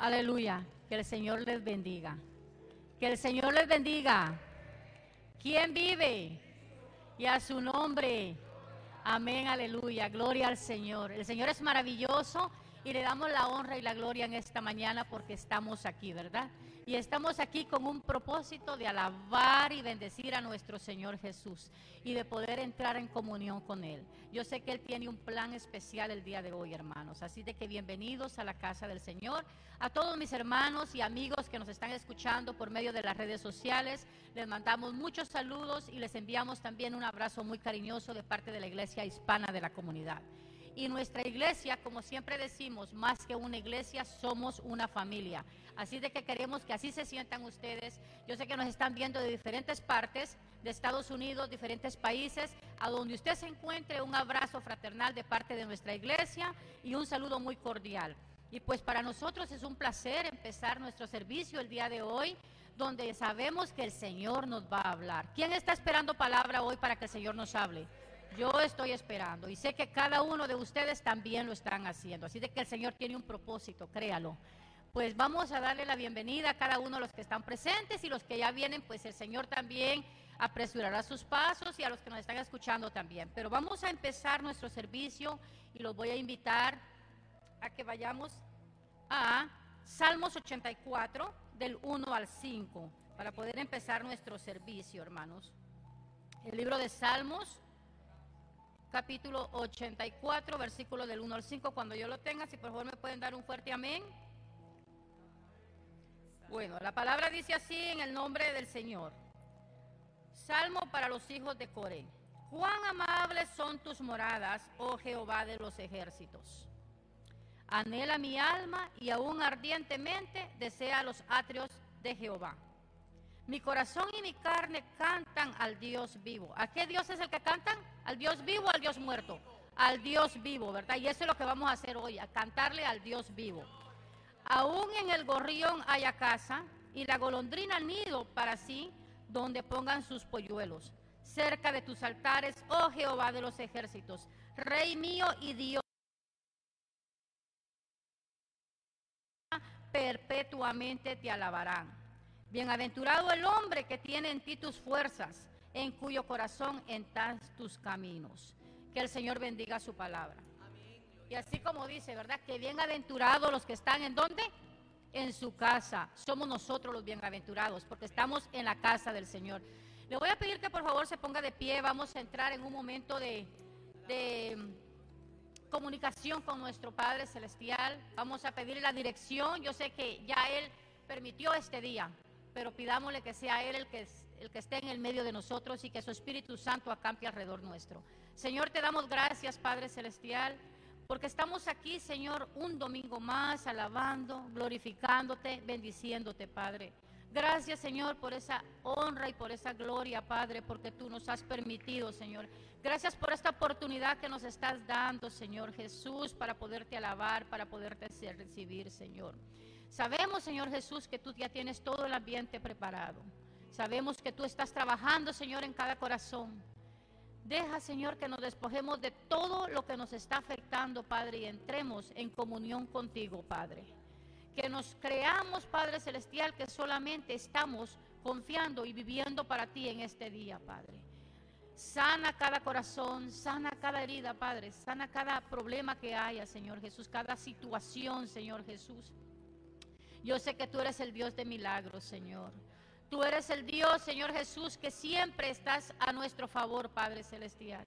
Aleluya. Que el Señor les bendiga. Que el Señor les bendiga. ¿Quién vive? Y a su nombre. Amén, aleluya. Gloria al Señor. El Señor es maravilloso y le damos la honra y la gloria en esta mañana porque estamos aquí, ¿verdad? Y estamos aquí con un propósito de alabar y bendecir a nuestro Señor Jesús y de poder entrar en comunión con Él. Yo sé que Él tiene un plan especial el día de hoy, hermanos. Así de que bienvenidos a la casa del Señor. A todos mis hermanos y amigos que nos están escuchando por medio de las redes sociales, les mandamos muchos saludos y les enviamos también un abrazo muy cariñoso de parte de la iglesia hispana de la comunidad. Y nuestra iglesia, como siempre decimos, más que una iglesia, somos una familia. Así de que queremos que así se sientan ustedes. Yo sé que nos están viendo de diferentes partes de Estados Unidos, diferentes países, a donde usted se encuentre, un abrazo fraternal de parte de nuestra iglesia y un saludo muy cordial. Y pues para nosotros es un placer empezar nuestro servicio el día de hoy, donde sabemos que el Señor nos va a hablar. ¿Quién está esperando palabra hoy para que el Señor nos hable? Yo estoy esperando y sé que cada uno de ustedes también lo están haciendo. Así de que el Señor tiene un propósito, créalo pues vamos a darle la bienvenida a cada uno de los que están presentes y los que ya vienen, pues el Señor también apresurará sus pasos y a los que nos están escuchando también. Pero vamos a empezar nuestro servicio y los voy a invitar a que vayamos a Salmos 84 del 1 al 5 para poder empezar nuestro servicio, hermanos. El libro de Salmos, capítulo 84, versículo del 1 al 5. Cuando yo lo tenga, si por favor me pueden dar un fuerte amén. Bueno, la palabra dice así en el nombre del Señor. Salmo para los hijos de Coré. Cuán amables son tus moradas, oh Jehová de los ejércitos. Anhela mi alma y aún ardientemente desea los atrios de Jehová. Mi corazón y mi carne cantan al Dios vivo. ¿A qué Dios es el que cantan? ¿Al Dios vivo o al Dios muerto? Al Dios vivo, ¿verdad? Y eso es lo que vamos a hacer hoy, a cantarle al Dios vivo. Aún en el gorrión haya casa y la golondrina nido para sí donde pongan sus polluelos. Cerca de tus altares, oh Jehová de los ejércitos, Rey mío y Dios. perpetuamente te alabarán. Bienaventurado el hombre que tiene en ti tus fuerzas, en cuyo corazón entras tus caminos. Que el Señor bendiga su palabra. Y así como dice, ¿verdad? Que bienaventurados los que están en dónde? En su casa. Somos nosotros los bienaventurados porque estamos en la casa del Señor. Le voy a pedir que por favor se ponga de pie. Vamos a entrar en un momento de, de mm, comunicación con nuestro Padre Celestial. Vamos a pedirle la dirección. Yo sé que ya Él permitió este día, pero pidámosle que sea Él el que, el que esté en el medio de nosotros y que su Espíritu Santo acampe alrededor nuestro. Señor, te damos gracias, Padre Celestial porque estamos aquí, Señor, un domingo más, alabando, glorificándote, bendiciéndote, Padre. Gracias, Señor, por esa honra y por esa gloria, Padre, porque tú nos has permitido, Señor. Gracias por esta oportunidad que nos estás dando, Señor Jesús, para poderte alabar, para poderte recibir, Señor. Sabemos, Señor Jesús, que tú ya tienes todo el ambiente preparado. Sabemos que tú estás trabajando, Señor, en cada corazón. Deja, Señor, que nos despojemos de todo lo que nos está afectando, Padre, y entremos en comunión contigo, Padre. Que nos creamos, Padre Celestial, que solamente estamos confiando y viviendo para ti en este día, Padre. Sana cada corazón, sana cada herida, Padre. Sana cada problema que haya, Señor Jesús, cada situación, Señor Jesús. Yo sé que tú eres el Dios de milagros, Señor. Tú eres el Dios, Señor Jesús, que siempre estás a nuestro favor, Padre Celestial.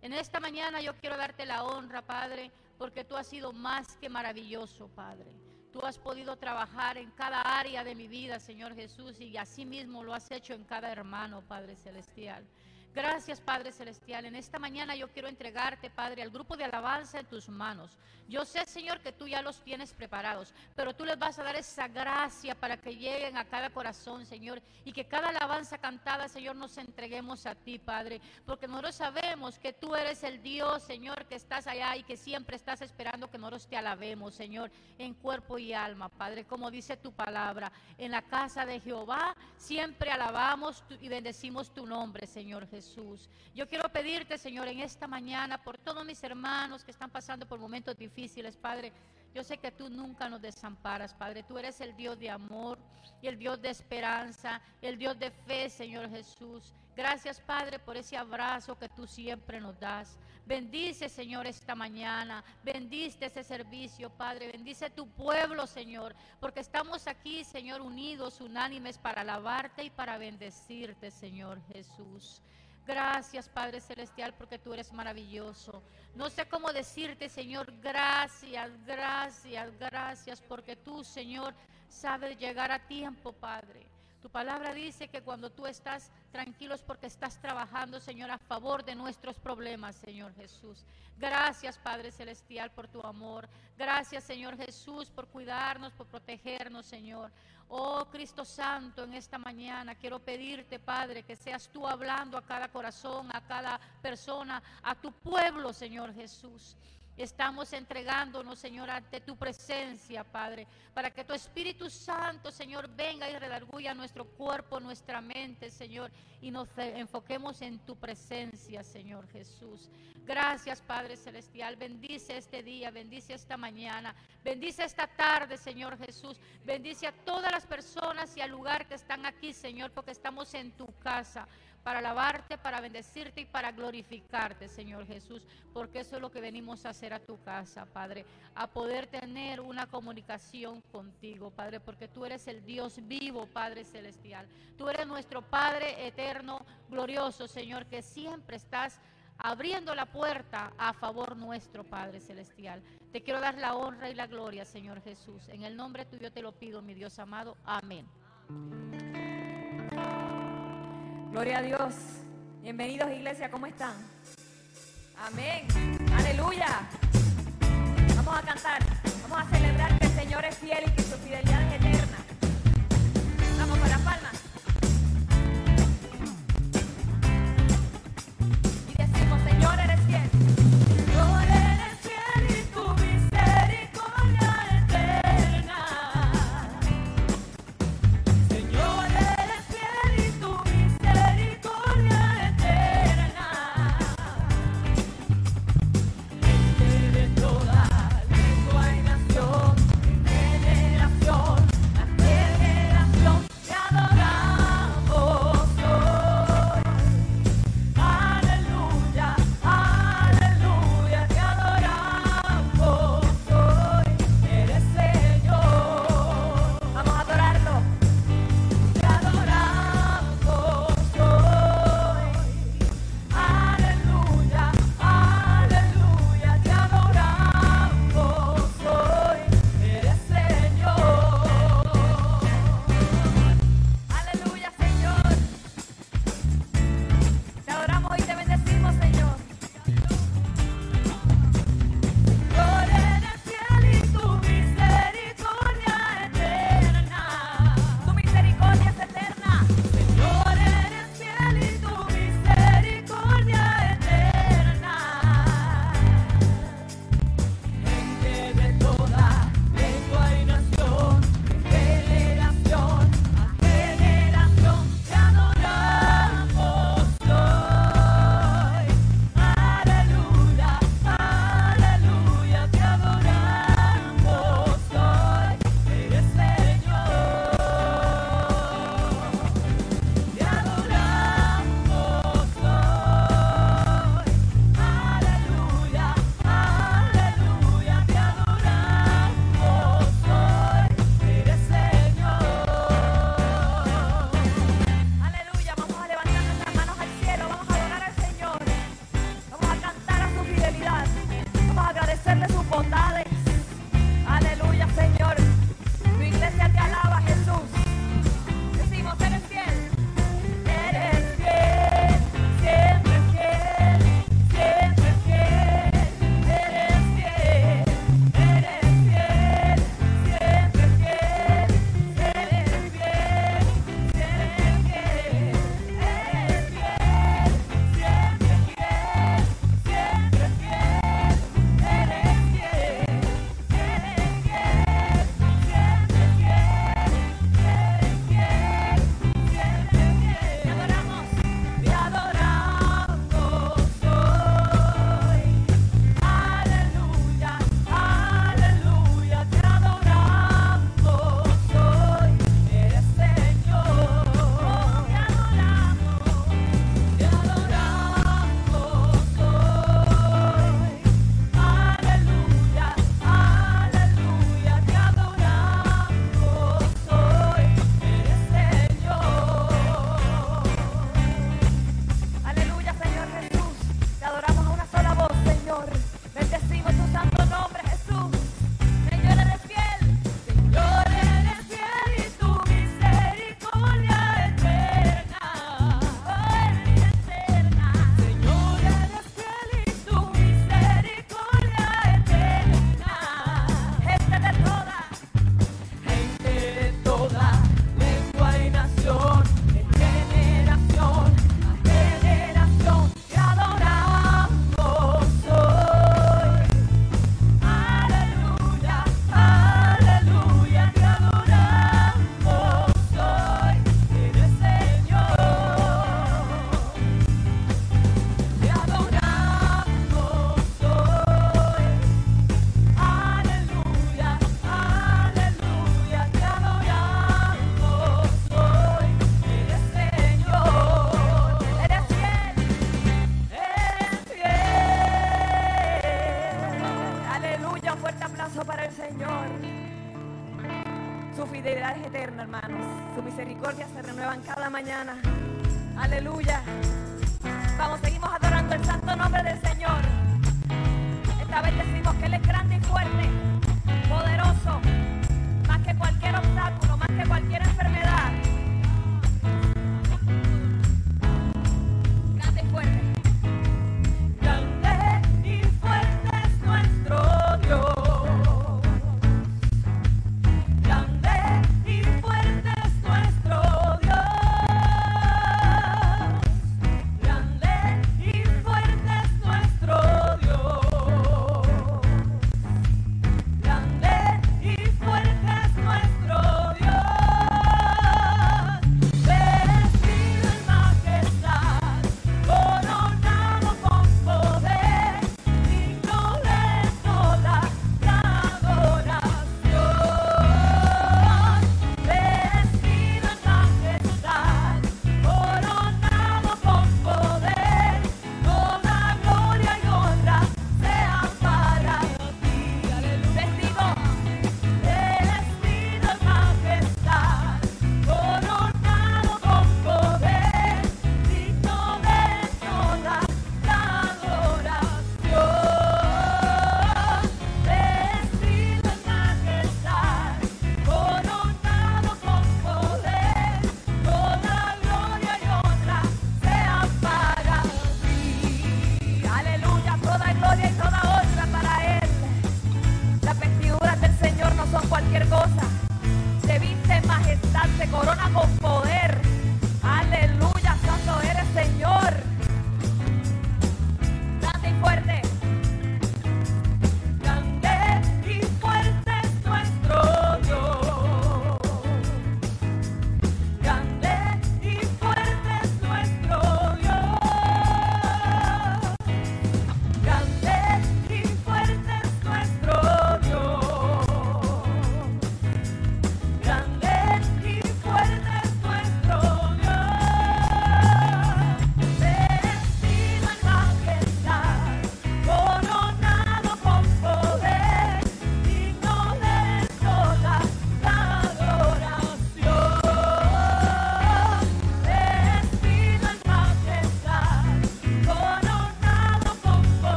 En esta mañana yo quiero darte la honra, Padre, porque tú has sido más que maravilloso, Padre. Tú has podido trabajar en cada área de mi vida, Señor Jesús, y así mismo lo has hecho en cada hermano, Padre Celestial. Gracias, Padre Celestial. En esta mañana yo quiero entregarte, Padre, al grupo de alabanza en tus manos. Yo sé, Señor, que tú ya los tienes preparados, pero tú les vas a dar esa gracia para que lleguen a cada corazón, Señor, y que cada alabanza cantada, Señor, nos entreguemos a ti, Padre, porque nosotros sabemos que tú eres el Dios, Señor, que estás allá y que siempre estás esperando que nosotros te alabemos, Señor, en cuerpo y alma, Padre, como dice tu palabra. En la casa de Jehová siempre alabamos y bendecimos tu nombre, Señor Jesús. Jesús. Yo quiero pedirte, Señor, en esta mañana por todos mis hermanos que están pasando por momentos difíciles, Padre. Yo sé que tú nunca nos desamparas, Padre. Tú eres el Dios de amor y el Dios de esperanza, el Dios de fe, Señor Jesús. Gracias, Padre, por ese abrazo que tú siempre nos das. Bendice, Señor, esta mañana. Bendice ese servicio, Padre. Bendice tu pueblo, Señor. Porque estamos aquí, Señor, unidos, unánimes para alabarte y para bendecirte, Señor Jesús. Gracias, Padre Celestial, porque tú eres maravilloso. No sé cómo decirte, Señor, gracias, gracias, gracias, porque tú, Señor, sabes llegar a tiempo, Padre. Tu palabra dice que cuando tú estás tranquilo es porque estás trabajando, Señor, a favor de nuestros problemas, Señor Jesús. Gracias, Padre Celestial, por tu amor. Gracias, Señor Jesús, por cuidarnos, por protegernos, Señor. Oh Cristo Santo, en esta mañana quiero pedirte, Padre, que seas tú hablando a cada corazón, a cada persona, a tu pueblo, Señor Jesús. Estamos entregándonos, Señor, ante tu presencia, Padre, para que tu Espíritu Santo, Señor, venga y redarguya nuestro cuerpo, nuestra mente, Señor, y nos enfoquemos en tu presencia, Señor Jesús. Gracias, Padre Celestial. Bendice este día, bendice esta mañana, bendice esta tarde, Señor Jesús. Bendice a todas las personas y al lugar que están aquí, Señor, porque estamos en tu casa para alabarte, para bendecirte y para glorificarte, Señor Jesús, porque eso es lo que venimos a hacer a tu casa, Padre, a poder tener una comunicación contigo, Padre, porque tú eres el Dios vivo, Padre celestial. Tú eres nuestro Padre eterno, glorioso, Señor, que siempre estás abriendo la puerta a favor nuestro, Padre Celestial. Te quiero dar la honra y la gloria, Señor Jesús. En el nombre tuyo te lo pido, mi Dios amado. Amén. Gloria a Dios. Bienvenidos iglesia, ¿cómo están? Amén. Aleluya. Vamos a cantar, vamos a celebrar que el Señor es fiel y que su fidelidad es eterna. Vamos con las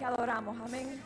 que adoramos. Amén.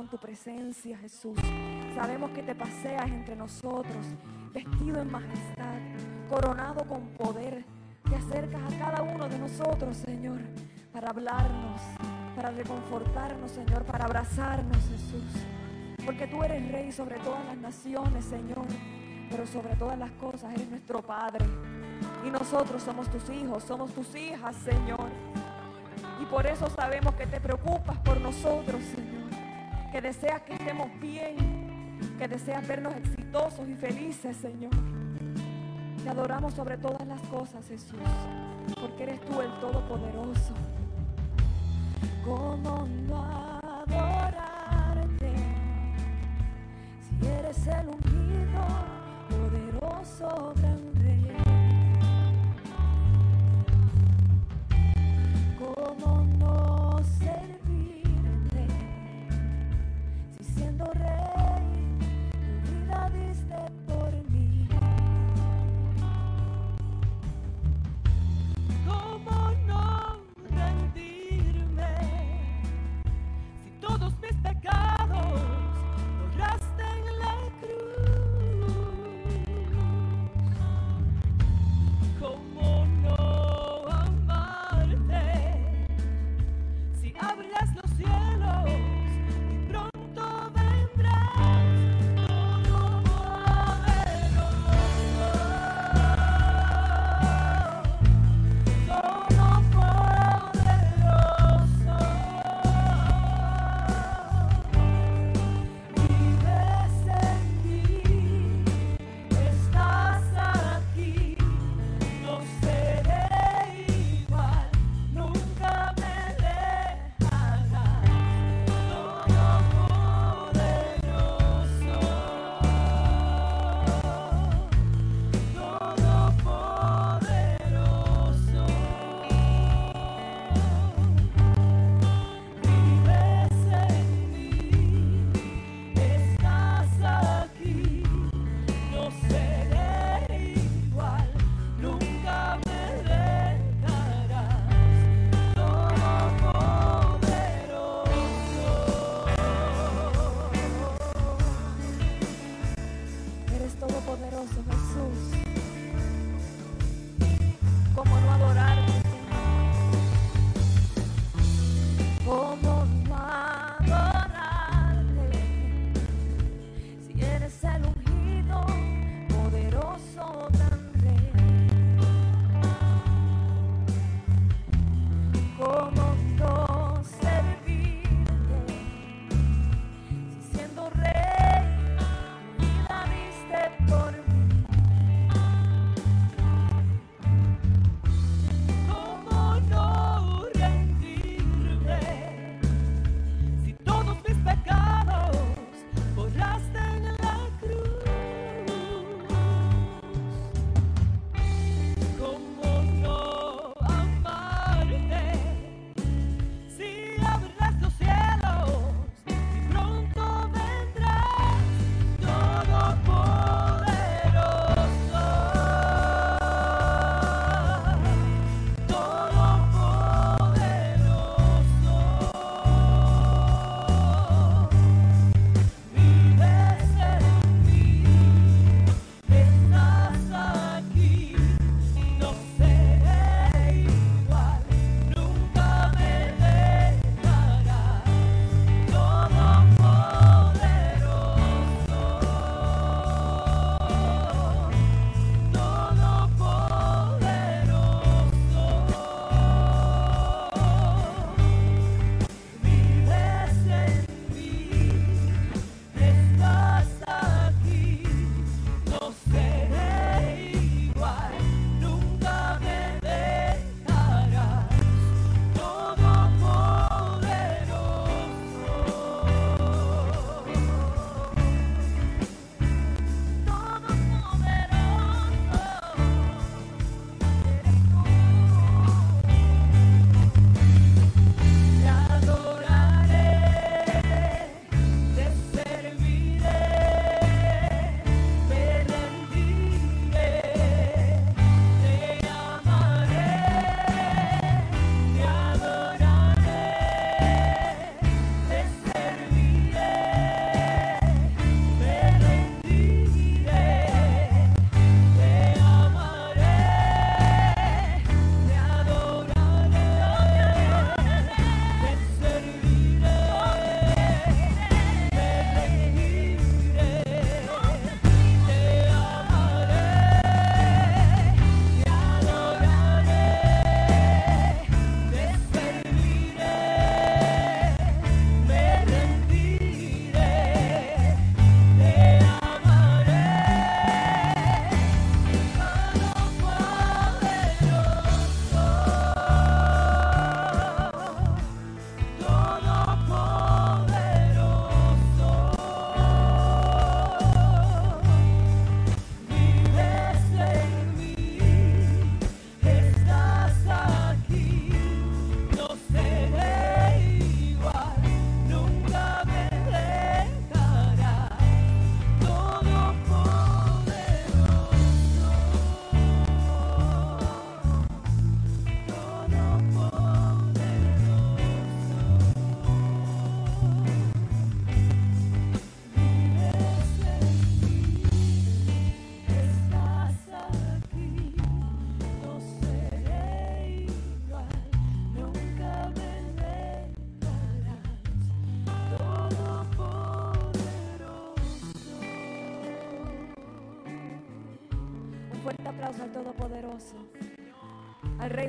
Con tu presencia, Jesús. Sabemos que te paseas entre nosotros, vestido en majestad, coronado con poder. Te acercas a cada uno de nosotros, Señor, para hablarnos, para reconfortarnos, Señor, para abrazarnos, Jesús. Porque tú eres rey sobre todas las naciones, Señor. Pero sobre todas las cosas eres nuestro Padre. Y nosotros somos tus hijos, somos tus hijas, Señor. Y por eso sabemos que te preocupas por nosotros, Señor. Que deseas que estemos bien, que deseas vernos exitosos y felices, Señor. Te adoramos sobre todas las cosas, Jesús, porque eres tú el Todopoderoso. ¿Cómo no adorarte si eres el ungido, poderoso, gran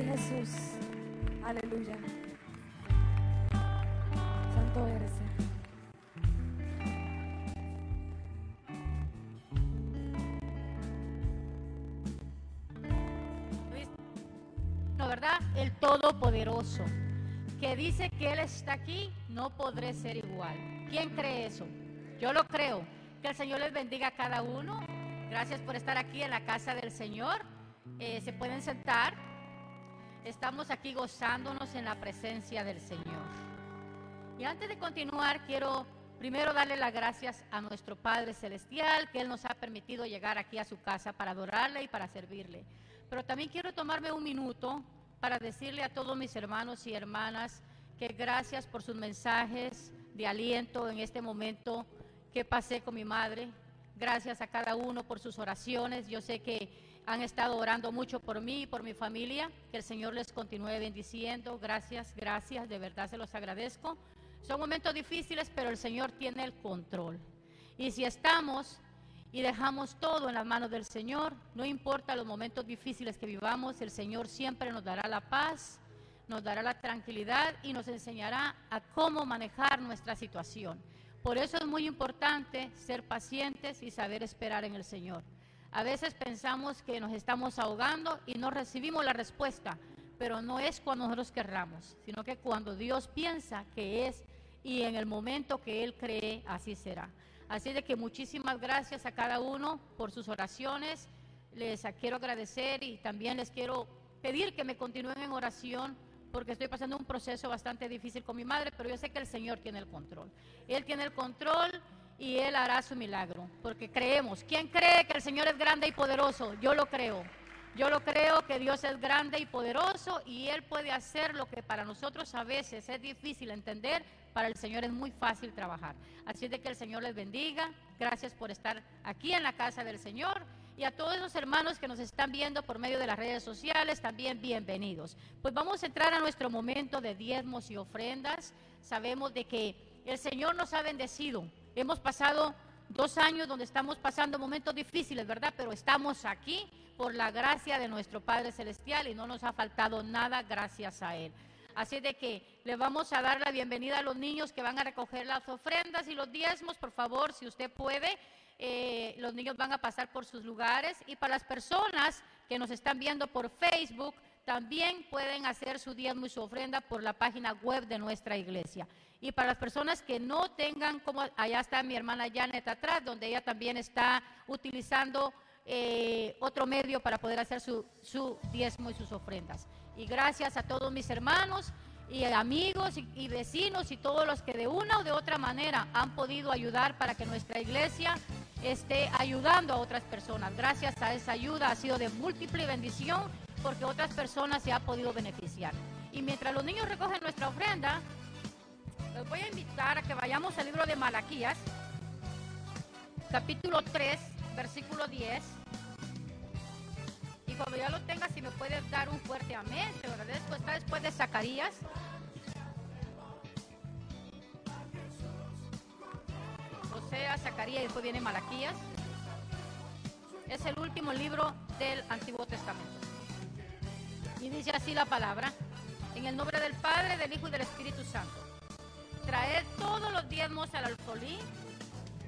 Jesús. Aleluya. Santo eres. ¿verdad? El Todopoderoso, que dice que Él está aquí, no podré ser igual. ¿Quién cree eso? Yo lo creo. Que el Señor les bendiga a cada uno. Gracias por estar aquí en la casa del Señor. Eh, se pueden sentar. Estamos aquí gozándonos en la presencia del Señor. Y antes de continuar, quiero primero darle las gracias a nuestro Padre Celestial, que Él nos ha permitido llegar aquí a su casa para adorarle y para servirle. Pero también quiero tomarme un minuto para decirle a todos mis hermanos y hermanas que gracias por sus mensajes de aliento en este momento que pasé con mi madre. Gracias a cada uno por sus oraciones. Yo sé que han estado orando mucho por mí y por mi familia. Que el Señor les continúe bendiciendo. Gracias, gracias. De verdad se los agradezco. Son momentos difíciles, pero el Señor tiene el control. Y si estamos y dejamos todo en las manos del Señor, no importa los momentos difíciles que vivamos, el Señor siempre nos dará la paz, nos dará la tranquilidad y nos enseñará a cómo manejar nuestra situación. Por eso es muy importante ser pacientes y saber esperar en el Señor. A veces pensamos que nos estamos ahogando y no recibimos la respuesta, pero no es cuando nosotros querramos, sino que cuando Dios piensa que es y en el momento que Él cree, así será. Así de que muchísimas gracias a cada uno por sus oraciones. Les quiero agradecer y también les quiero pedir que me continúen en oración porque estoy pasando un proceso bastante difícil con mi madre, pero yo sé que el Señor tiene el control. Él tiene el control y Él hará su milagro, porque creemos. ¿Quién cree que el Señor es grande y poderoso? Yo lo creo. Yo lo creo que Dios es grande y poderoso y Él puede hacer lo que para nosotros a veces es difícil entender, para el Señor es muy fácil trabajar. Así de que el Señor les bendiga. Gracias por estar aquí en la casa del Señor. Y a todos los hermanos que nos están viendo por medio de las redes sociales, también bienvenidos. Pues vamos a entrar a nuestro momento de diezmos y ofrendas. Sabemos de que el Señor nos ha bendecido. Hemos pasado dos años donde estamos pasando momentos difíciles, ¿verdad? Pero estamos aquí por la gracia de nuestro Padre Celestial y no nos ha faltado nada gracias a Él. Así de que le vamos a dar la bienvenida a los niños que van a recoger las ofrendas y los diezmos. Por favor, si usted puede, eh, los niños van a pasar por sus lugares. Y para las personas que nos están viendo por Facebook, también pueden hacer su diezmo y su ofrenda por la página web de nuestra iglesia. Y para las personas que no tengan, como allá está mi hermana Janet atrás, donde ella también está utilizando eh, otro medio para poder hacer su, su diezmo y sus ofrendas. Y gracias a todos mis hermanos y amigos y, y, vecinos y todos los que de una o de otra manera han podido ayudar para que nuestra iglesia esté ayudando a otras personas. Gracias a esa ayuda ha sido de múltiple bendición porque otras personas se han podido beneficiar. Y mientras los niños recogen nuestra ofrenda, les voy a invitar a que vayamos al libro de Malaquías, capítulo 3, versículo 10. Y cuando ya lo tengas, si me puedes dar un fuerte amén, te agradezco. Está después de Zacarías. Osea, Zacarías y después viene Malaquías. Es el último libro del Antiguo Testamento. Y dice así la palabra. En el nombre del Padre, del Hijo y del Espíritu Santo. Traed todos los diezmos al alfolí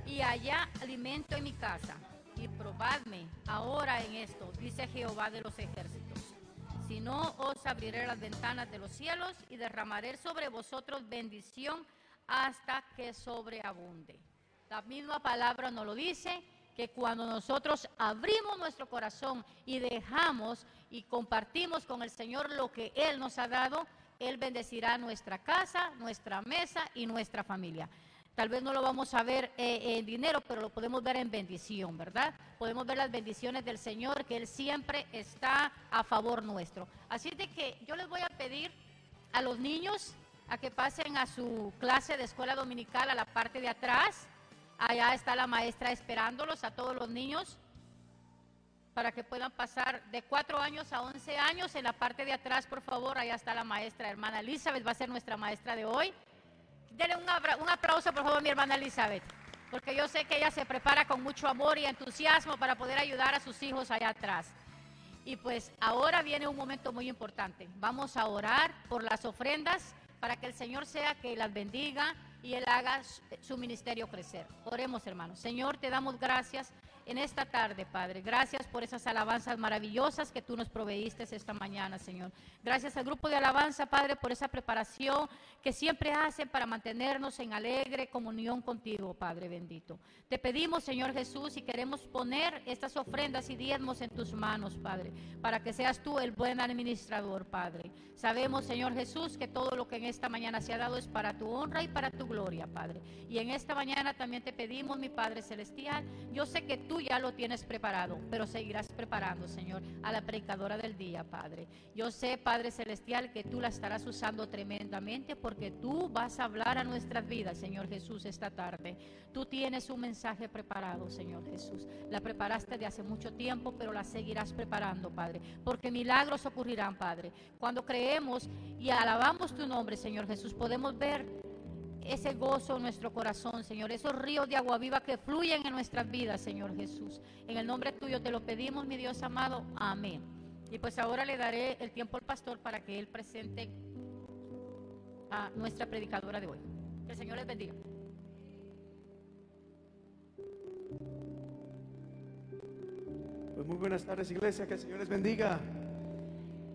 y allá alimento en mi casa y probadme ahora en esto, dice Jehová de los ejércitos. Si no, os abriré las ventanas de los cielos y derramaré sobre vosotros bendición hasta que sobreabunde. La misma palabra nos lo dice, que cuando nosotros abrimos nuestro corazón y dejamos y compartimos con el Señor lo que Él nos ha dado, Él bendecirá nuestra casa, nuestra mesa y nuestra familia. Tal vez no lo vamos a ver eh, en dinero, pero lo podemos ver en bendición, ¿verdad? Podemos ver las bendiciones del Señor, que Él siempre está a favor nuestro. Así de que yo les voy a pedir a los niños a que pasen a su clase de escuela dominical a la parte de atrás. Allá está la maestra esperándolos a todos los niños para que puedan pasar de 4 años a 11 años. En la parte de atrás, por favor, allá está la maestra hermana Elizabeth, va a ser nuestra maestra de hoy. Denle un, un, aplauso, por favor, a mi hermana Elizabeth, porque yo sé que ella se prepara con mucho amor y entusiasmo para poder ayudar a sus hijos allá atrás. Y pues ahora viene un momento muy importante. Vamos a orar por las ofrendas para que el Señor sea que las bendiga y Él haga su ministerio crecer. Oremos, hermanos. Señor, te damos gracias en esta tarde, Padre. Gracias por esas alabanzas maravillosas que tú nos proveíste esta mañana, Señor. Gracias al grupo de alabanza, Padre, por esa preparación que siempre hacen para mantenernos en alegre comunión contigo, Padre bendito. Te pedimos, Señor Jesús, y queremos poner estas ofrendas y diezmos en tus manos, Padre, para que seas tú el buen administrador, Padre. Sabemos, Señor Jesús, que todo lo que en esta mañana se ha dado es para tu honra y para tu gloria, Padre. Y en esta mañana también te pedimos, mi Padre Celestial, yo sé que tú ya lo tienes preparado, pero seguirás preparando, Señor, a la predicadora del día, Padre. Yo sé, Padre Celestial, que tú la estarás usando tremendamente porque tú vas a hablar a nuestras vidas, Señor Jesús, esta tarde. Tú tienes un mensaje preparado, Señor Jesús. La preparaste de hace mucho tiempo, pero la seguirás preparando, Padre, porque milagros ocurrirán, Padre. Cuando creemos y alabamos tu nombre, Señor Jesús, podemos ver ese gozo en nuestro corazón, Señor, esos ríos de agua viva que fluyen en nuestras vidas, Señor Jesús. En el nombre tuyo te lo pedimos, mi Dios amado. Amén. Y pues ahora le daré el tiempo al pastor para que él presente a nuestra predicadora de hoy. Que el Señor les bendiga. Pues muy buenas tardes, iglesia. Que el Señor les bendiga.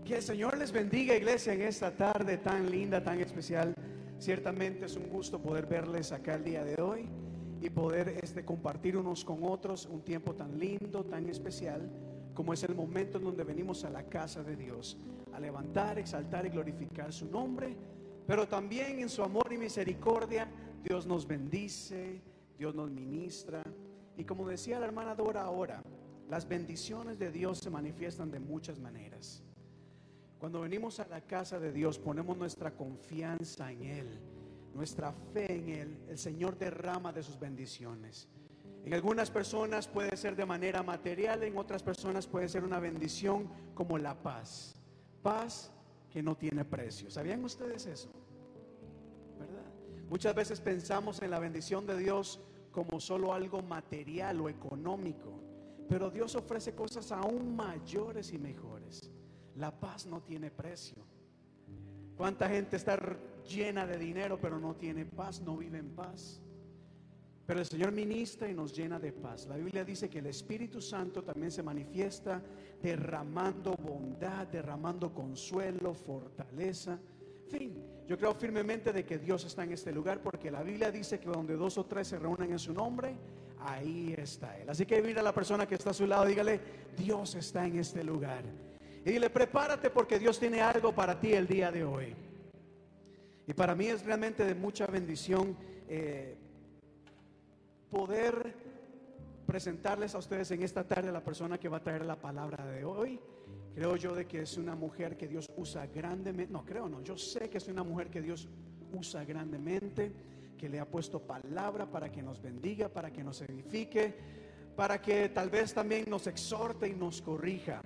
Que el Señor les bendiga, iglesia, en esta tarde tan linda, tan especial. Ciertamente es un gusto poder verles acá el día de hoy y poder este, compartir unos con otros un tiempo tan lindo, tan especial, como es el momento en donde venimos a la casa de Dios, a levantar, exaltar y glorificar su nombre, pero también en su amor y misericordia, Dios nos bendice, Dios nos ministra. Y como decía la hermana Dora ahora, las bendiciones de Dios se manifiestan de muchas maneras. Cuando venimos a la casa de Dios, ponemos nuestra confianza en Él, nuestra fe en Él, el Señor derrama de sus bendiciones. En algunas personas puede ser de manera material, en otras personas puede ser una bendición como la paz. Paz que no tiene precio. ¿Sabían ustedes eso? ¿Verdad? Muchas veces pensamos en la bendición de Dios como solo algo material o económico, pero Dios ofrece cosas aún mayores y mejores. La paz no tiene precio. ¿Cuánta gente está llena de dinero pero no tiene paz, no vive en paz? Pero el Señor ministra y nos llena de paz. La Biblia dice que el Espíritu Santo también se manifiesta derramando bondad, derramando consuelo, fortaleza. Fin, yo creo firmemente de que Dios está en este lugar porque la Biblia dice que donde dos o tres se reúnen en su nombre, ahí está Él. Así que mira a la persona que está a su lado, dígale, Dios está en este lugar. Y dile, prepárate porque Dios tiene algo para ti el día de hoy. Y para mí es realmente de mucha bendición eh, poder presentarles a ustedes en esta tarde a la persona que va a traer la palabra de hoy. Creo yo de que es una mujer que Dios usa grandemente. No, creo no. Yo sé que es una mujer que Dios usa grandemente, que le ha puesto palabra para que nos bendiga, para que nos edifique, para que tal vez también nos exhorte y nos corrija.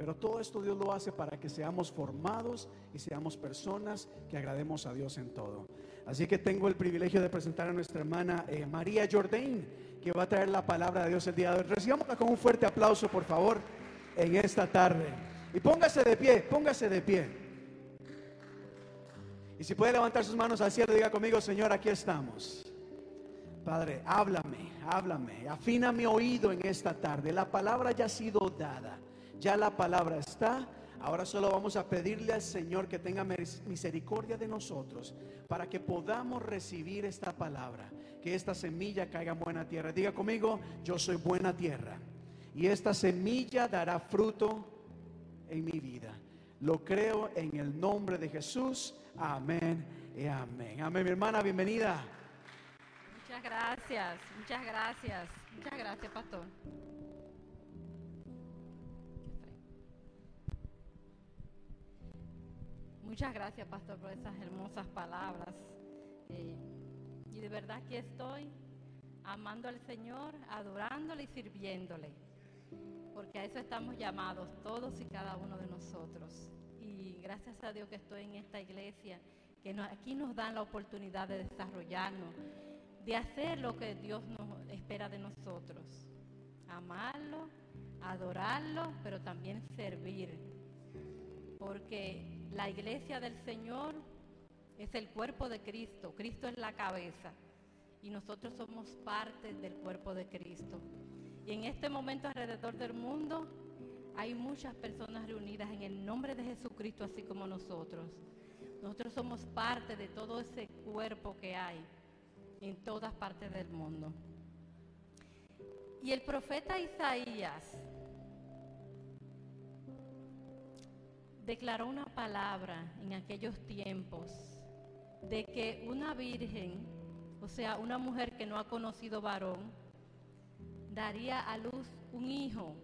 Pero todo esto Dios lo hace para que seamos formados y seamos personas que agrademos a Dios en todo. Así que tengo el privilegio de presentar a nuestra hermana eh, María Jordain, que va a traer la palabra de Dios el día de hoy. Recibámosla con un fuerte aplauso, por favor, en esta tarde. Y póngase de pie, póngase de pie. Y si puede levantar sus manos al cielo, diga conmigo, Señor, aquí estamos. Padre, háblame, háblame, afina mi oído en esta tarde. La palabra ya ha sido dada, ya la palabra está. Ahora solo vamos a pedirle al Señor que tenga mis- misericordia de nosotros para que podamos recibir esta palabra, que esta semilla caiga en buena tierra. Diga conmigo, yo soy buena tierra y esta semilla dará fruto en mi vida. Lo creo en el nombre de Jesús. Amén y amén. Amén, mi hermana, bienvenida. Muchas gracias, muchas gracias, muchas gracias, pastor. Muchas gracias, pastor, por esas hermosas palabras. Eh, y de verdad que estoy amando al Señor, adorándole y sirviéndole. Porque a eso estamos llamados todos y cada uno de nosotros. Y gracias a Dios que estoy en esta iglesia, que aquí nos dan la oportunidad de desarrollarnos, de hacer lo que Dios nos espera de nosotros. Amarlo, adorarlo, pero también servir. Porque la iglesia del Señor es el cuerpo de Cristo, Cristo es la cabeza y nosotros somos parte del cuerpo de Cristo. Y en este momento alrededor del mundo hay muchas personas reunidas en el nombre de Jesucristo, así como nosotros. Nosotros somos parte de todo ese cuerpo que hay en todas partes del mundo. Y el profeta Isaías declaró una palabra en aquellos tiempos de que una virgen, o sea, una mujer que no ha conocido varón, daría a luz un hijo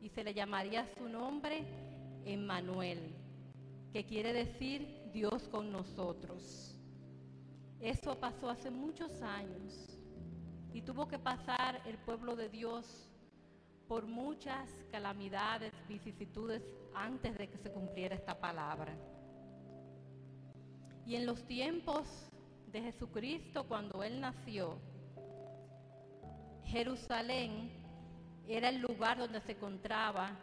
y se le llamaría su nombre Emmanuel, que quiere decir Dios con nosotros. Eso pasó hace muchos años y tuvo que pasar el pueblo de Dios por muchas calamidades, vicisitudes antes de que se cumpliera esta palabra. Y en los tiempos de Jesucristo, cuando Él nació, Jerusalén era el lugar donde se encontraba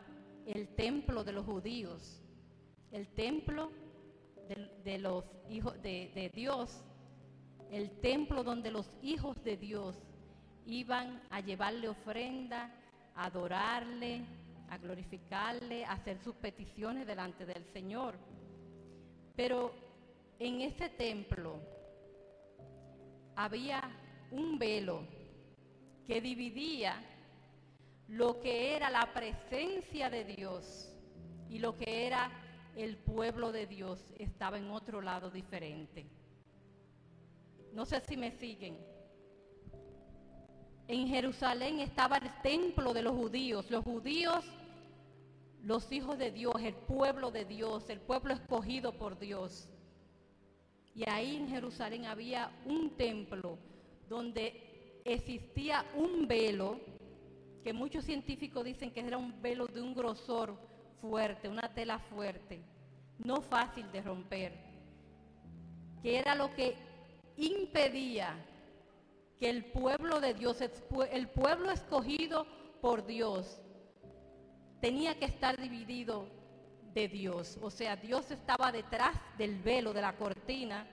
el templo de los judíos, el templo de, los hijos de, de Dios, el templo donde los hijos de Dios iban a llevarle ofrenda, adorarle, a glorificarle, a hacer sus peticiones delante del Señor. Pero en ese templo había un velo que dividía lo que era la presencia de Dios y lo que era el pueblo de Dios estaba en otro lado diferente. No sé si me siguen. En Jerusalén estaba el templo de los judíos. Los judíos, los hijos de Dios, el pueblo de Dios, el pueblo escogido por Dios. Y ahí en Jerusalén había un templo donde existía un velo que muchos científicos dicen que era un velo de un grosor fuerte, una tela fuerte, no fácil de romper, que era lo que impedía que el pueblo de Dios, el pueblo escogido por Dios, tenía que estar dividido de Dios. O sea, Dios estaba detrás del velo, de la cortina.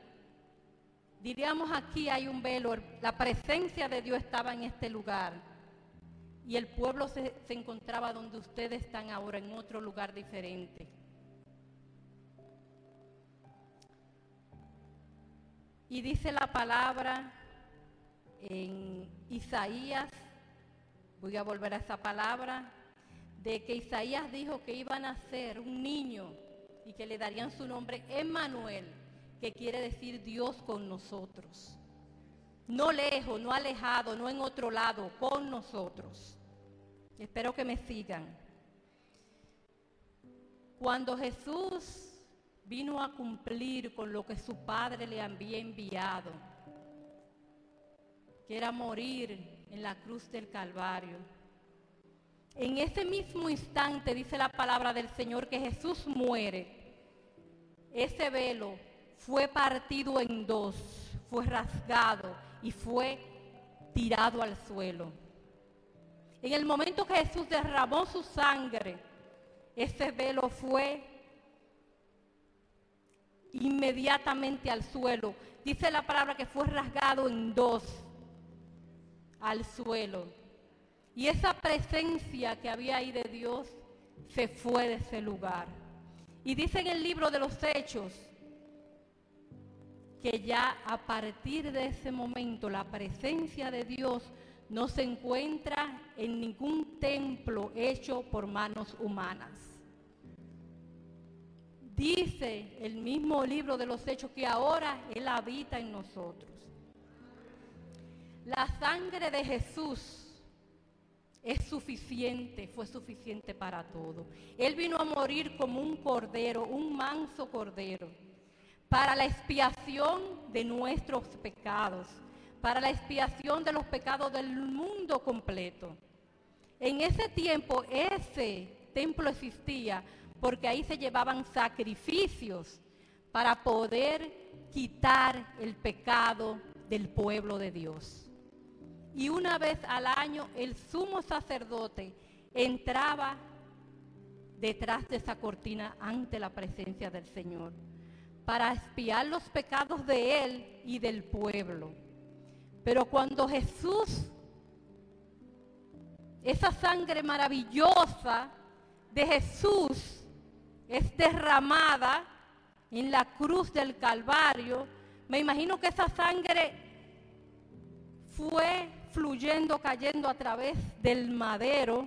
Diríamos aquí hay un velo, la presencia de Dios estaba en este lugar. Y el pueblo se, se encontraba donde ustedes están ahora, en otro lugar diferente. Y dice la palabra en Isaías, voy a volver a esa palabra, de que Isaías dijo que iban a ser un niño y que le darían su nombre Emmanuel, que quiere decir Dios con nosotros. No lejos, no alejado, no en otro lado, con nosotros. Espero que me sigan. Cuando Jesús vino a cumplir con lo que su Padre le había enviado, que era morir en la cruz del Calvario. En ese mismo instante dice la palabra del Señor que Jesús muere. Ese velo fue partido en dos, fue rasgado y fue tirado al suelo. En el momento que Jesús derramó su sangre, ese velo fue inmediatamente al suelo. Dice la palabra que fue rasgado en dos al suelo. Y esa presencia que había ahí de Dios se fue de ese lugar. Y dice en el libro de los Hechos que ya a partir de ese momento la presencia de Dios no se encuentra en ningún templo hecho por manos humanas. Dice el mismo libro de los Hechos que ahora Él habita en nosotros. La sangre de Jesús es suficiente, fue suficiente para todo. Él vino a morir como un cordero, un manso cordero, para la expiación de nuestros pecados, para la expiación de los pecados del mundo completo. En ese tiempo ese templo existía porque ahí se llevaban sacrificios para poder quitar el pecado del pueblo de Dios. Y una vez al año el sumo sacerdote entraba detrás de esa cortina ante la presencia del Señor para espiar los pecados de él y del pueblo. Pero cuando Jesús, esa sangre maravillosa de Jesús es derramada en la cruz del Calvario, me imagino que esa sangre fue fluyendo, cayendo a través del madero,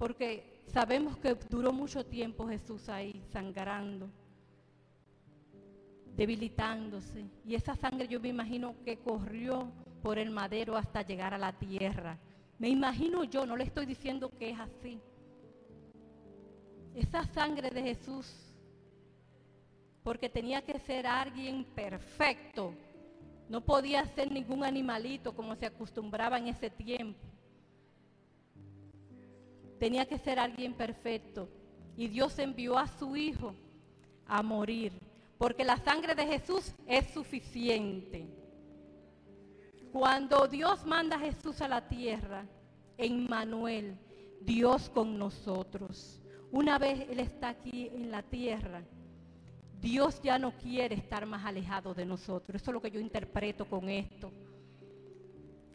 porque sabemos que duró mucho tiempo Jesús ahí sangrando, debilitándose. Y esa sangre yo me imagino que corrió por el madero hasta llegar a la tierra. Me imagino yo, no le estoy diciendo que es así. Esa sangre de Jesús, porque tenía que ser alguien perfecto, no podía ser ningún animalito como se acostumbraba en ese tiempo. Tenía que ser alguien perfecto. Y Dios envió a su Hijo a morir, porque la sangre de Jesús es suficiente. Cuando Dios manda a Jesús a la tierra, en Manuel, Dios con nosotros. Una vez Él está aquí en la tierra, Dios ya no quiere estar más alejado de nosotros. Eso es lo que yo interpreto con esto.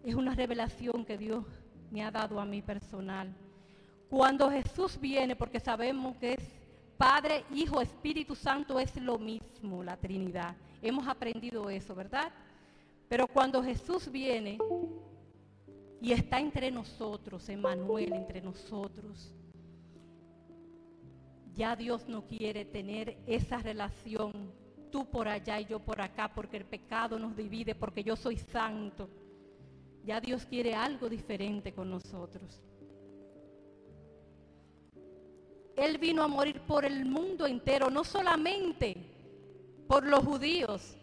Es una revelación que Dios me ha dado a mí personal. Cuando Jesús viene, porque sabemos que es Padre, Hijo, Espíritu Santo, es lo mismo, la Trinidad. Hemos aprendido eso, ¿verdad? Pero cuando Jesús viene y está entre nosotros, Emmanuel, entre nosotros, ya Dios no quiere tener esa relación, tú por allá y yo por acá, porque el pecado nos divide, porque yo soy santo. Ya Dios quiere algo diferente con nosotros. Él vino a morir por el mundo entero, no solamente por los judíos,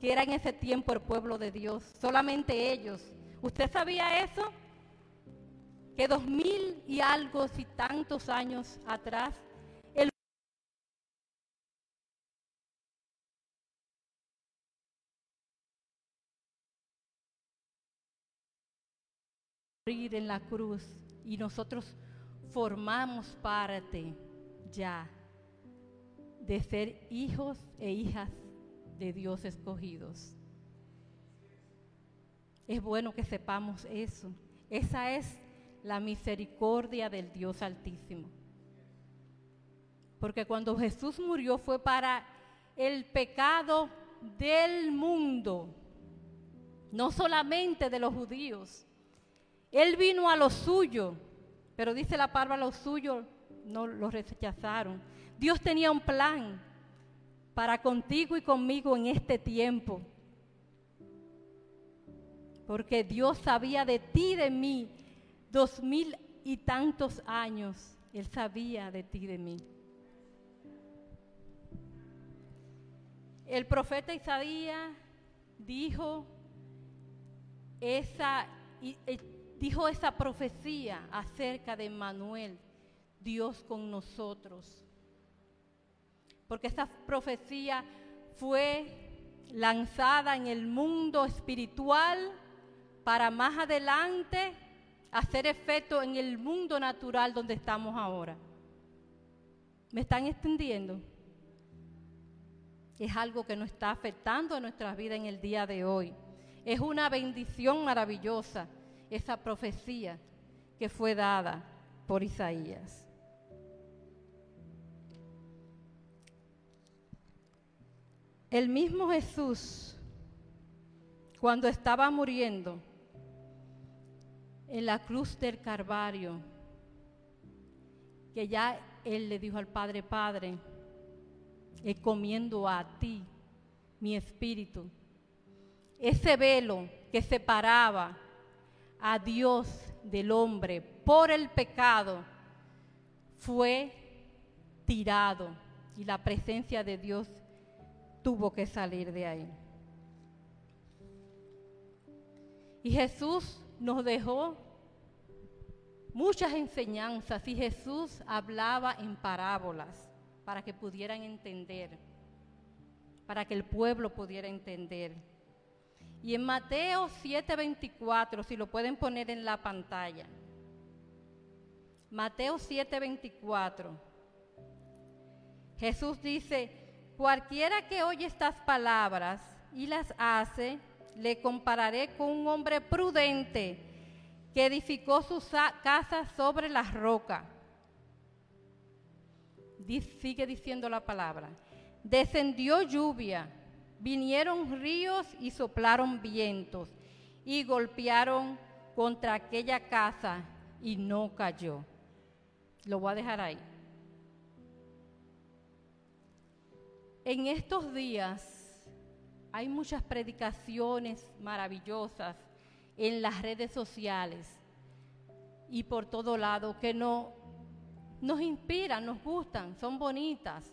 que eran en ese tiempo el pueblo de Dios, solamente ellos. ¿Usted sabía eso? Que dos mil y algo y tantos años atrás, en la cruz y nosotros formamos parte ya de ser hijos e hijas de Dios escogidos. Es bueno que sepamos eso. Esa es la misericordia del Dios Altísimo. Porque cuando Jesús murió fue para el pecado del mundo, no solamente de los judíos. Él vino a lo suyo, pero dice la palabra lo suyo, no lo rechazaron. Dios tenía un plan para contigo y conmigo en este tiempo. Porque Dios sabía de ti y de mí dos mil y tantos años. Él sabía de ti y de mí. El profeta Isaías dijo esa, dijo esa profecía acerca de Manuel, Dios con nosotros. Porque esa profecía fue lanzada en el mundo espiritual para más adelante hacer efecto en el mundo natural donde estamos ahora. ¿Me están extendiendo? Es algo que nos está afectando a nuestra vida en el día de hoy. Es una bendición maravillosa esa profecía que fue dada por Isaías. El mismo Jesús, cuando estaba muriendo en la cruz del Calvario, que ya él le dijo al Padre, Padre, comiendo a ti mi espíritu. Ese velo que separaba a Dios del hombre por el pecado fue tirado y la presencia de Dios tuvo que salir de ahí. Y Jesús nos dejó muchas enseñanzas y Jesús hablaba en parábolas para que pudieran entender, para que el pueblo pudiera entender. Y en Mateo 7:24, si lo pueden poner en la pantalla, Mateo 7:24. Jesús dice, cualquiera que oye estas palabras y las hace, le compararé con un hombre prudente que edificó su sa- casa sobre la roca. Sigue diciendo la palabra. Descendió lluvia, vinieron ríos y soplaron vientos y golpearon contra aquella casa y no cayó. Lo voy a dejar ahí. En estos días hay muchas predicaciones maravillosas en las redes sociales y por todo lado que no, nos inspiran, nos gustan, son bonitas,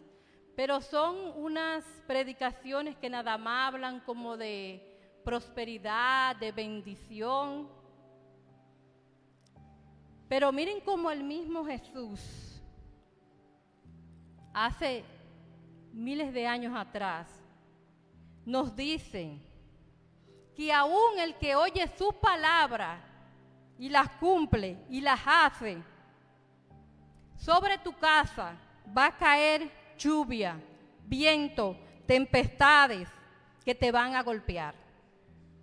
pero son unas predicaciones que nada más hablan como de prosperidad, de bendición. Pero miren cómo el mismo Jesús hace miles de años atrás nos dice que aún el que oye su palabra y las cumple y las hace, sobre tu casa va a caer lluvia, viento, tempestades que te van a golpear.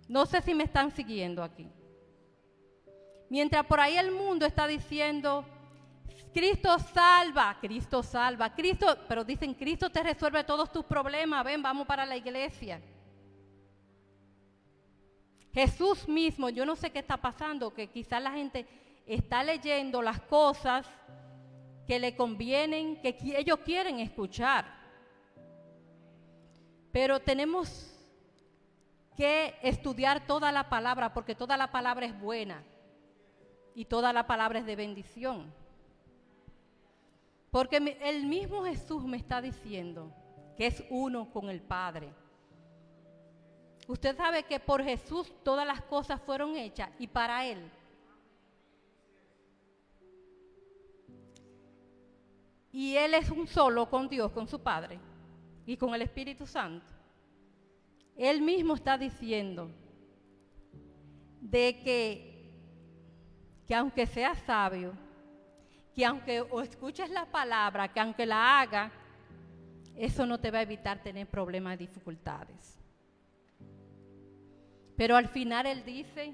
No sé si me están siguiendo aquí. Mientras por ahí el mundo está diciendo, Cristo salva, Cristo salva, Cristo, pero dicen, Cristo te resuelve todos tus problemas, ven, vamos para la iglesia. Jesús mismo, yo no sé qué está pasando, que quizás la gente está leyendo las cosas que le convienen, que ellos quieren escuchar. Pero tenemos que estudiar toda la palabra, porque toda la palabra es buena y toda la palabra es de bendición. Porque el mismo Jesús me está diciendo que es uno con el Padre. Usted sabe que por Jesús todas las cosas fueron hechas y para Él. Y Él es un solo con Dios, con su Padre y con el Espíritu Santo. Él mismo está diciendo de que, que aunque seas sabio, que aunque o escuches la palabra, que aunque la haga, eso no te va a evitar tener problemas y dificultades. Pero al final Él dice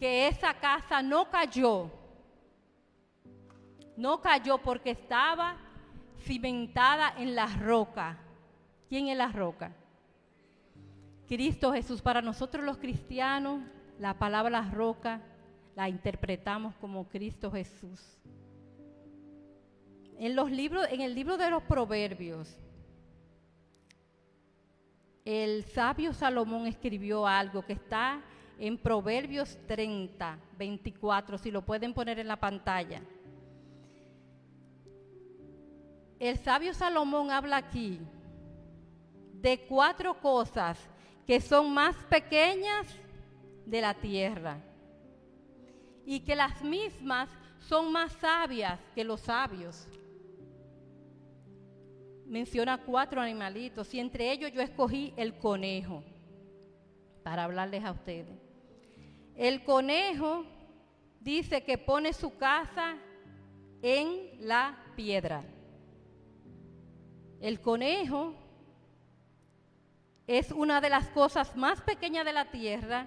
que esa casa no cayó, no cayó porque estaba cimentada en la roca. ¿Quién es la roca? Cristo Jesús. Para nosotros los cristianos, la palabra roca la interpretamos como Cristo Jesús. En los libros, en el libro de los Proverbios, el sabio Salomón escribió algo que está en Proverbios 30, 24, si lo pueden poner en la pantalla. El sabio Salomón habla aquí de cuatro cosas que son más pequeñas de la tierra y que las mismas son más sabias que los sabios. Menciona cuatro animalitos y entre ellos yo escogí el conejo para hablarles a ustedes. El conejo dice que pone su casa en la piedra. El conejo es una de las cosas más pequeñas de la tierra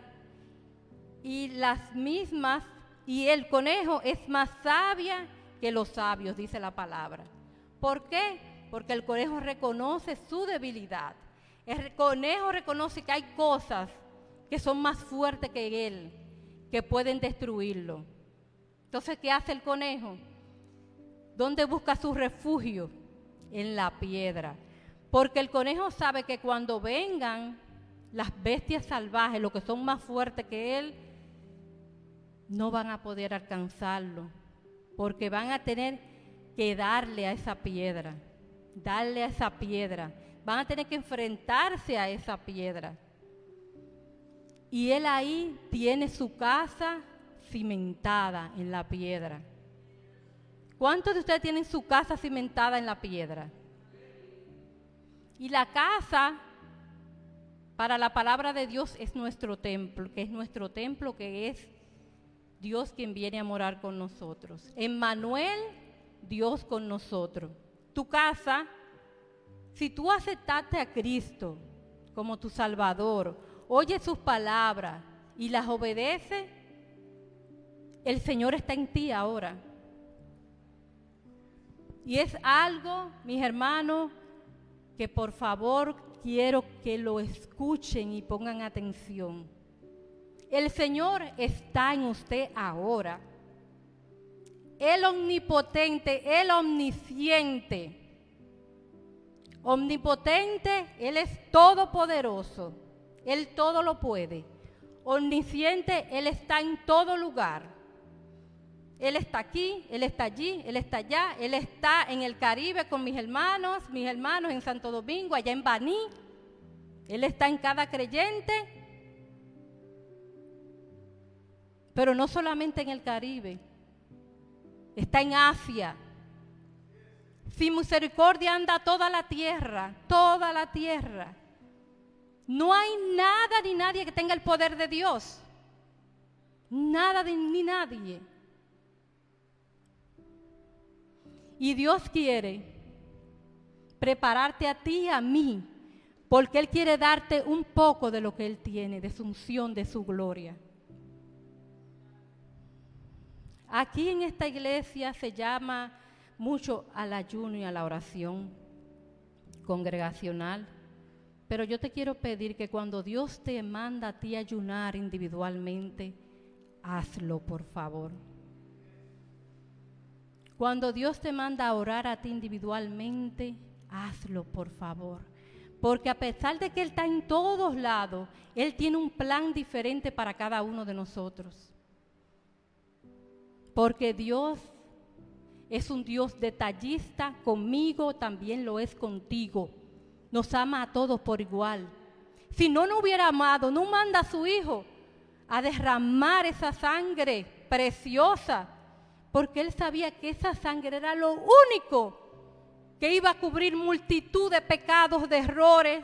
y las mismas, y el conejo es más sabia que los sabios, dice la palabra. ¿Por qué? Porque el conejo reconoce su debilidad. El conejo reconoce que hay cosas que son más fuertes que él, que pueden destruirlo. Entonces, ¿qué hace el conejo? ¿Dónde busca su refugio? En la piedra. Porque el conejo sabe que cuando vengan las bestias salvajes, los que son más fuertes que él, no van a poder alcanzarlo. Porque van a tener que darle a esa piedra. Darle a esa piedra. Van a tener que enfrentarse a esa piedra. Y él ahí tiene su casa cimentada en la piedra. ¿Cuántos de ustedes tienen su casa cimentada en la piedra? Y la casa, para la palabra de Dios, es nuestro templo, que es nuestro templo, que es Dios quien viene a morar con nosotros. Emmanuel, Dios con nosotros. Tu casa, si tú aceptaste a Cristo como tu Salvador, oye sus palabras y las obedece, el Señor está en ti ahora. Y es algo, mis hermanos, que por favor quiero que lo escuchen y pongan atención. El Señor está en usted ahora. El omnipotente, el omnisciente. Omnipotente, Él es todopoderoso. Él todo lo puede. Omnisciente, Él está en todo lugar. Él está aquí, Él está allí, Él está allá, Él está en el Caribe con mis hermanos, mis hermanos en Santo Domingo, allá en Baní. Él está en cada creyente. Pero no solamente en el Caribe, está en Asia. Sin misericordia anda toda la tierra, toda la tierra. No hay nada ni nadie que tenga el poder de Dios. Nada ni nadie. Y Dios quiere prepararte a ti y a mí, porque Él quiere darte un poco de lo que Él tiene, de su unción, de su gloria. Aquí en esta iglesia se llama mucho al ayuno y a la oración congregacional. Pero yo te quiero pedir que cuando Dios te manda a ti ayunar individualmente, hazlo por favor. Cuando Dios te manda a orar a ti individualmente, hazlo por favor. Porque a pesar de que Él está en todos lados, Él tiene un plan diferente para cada uno de nosotros. Porque Dios es un Dios detallista, conmigo también lo es contigo. Nos ama a todos por igual. Si no nos hubiera amado, no manda a su Hijo a derramar esa sangre preciosa, porque Él sabía que esa sangre era lo único que iba a cubrir multitud de pecados, de errores,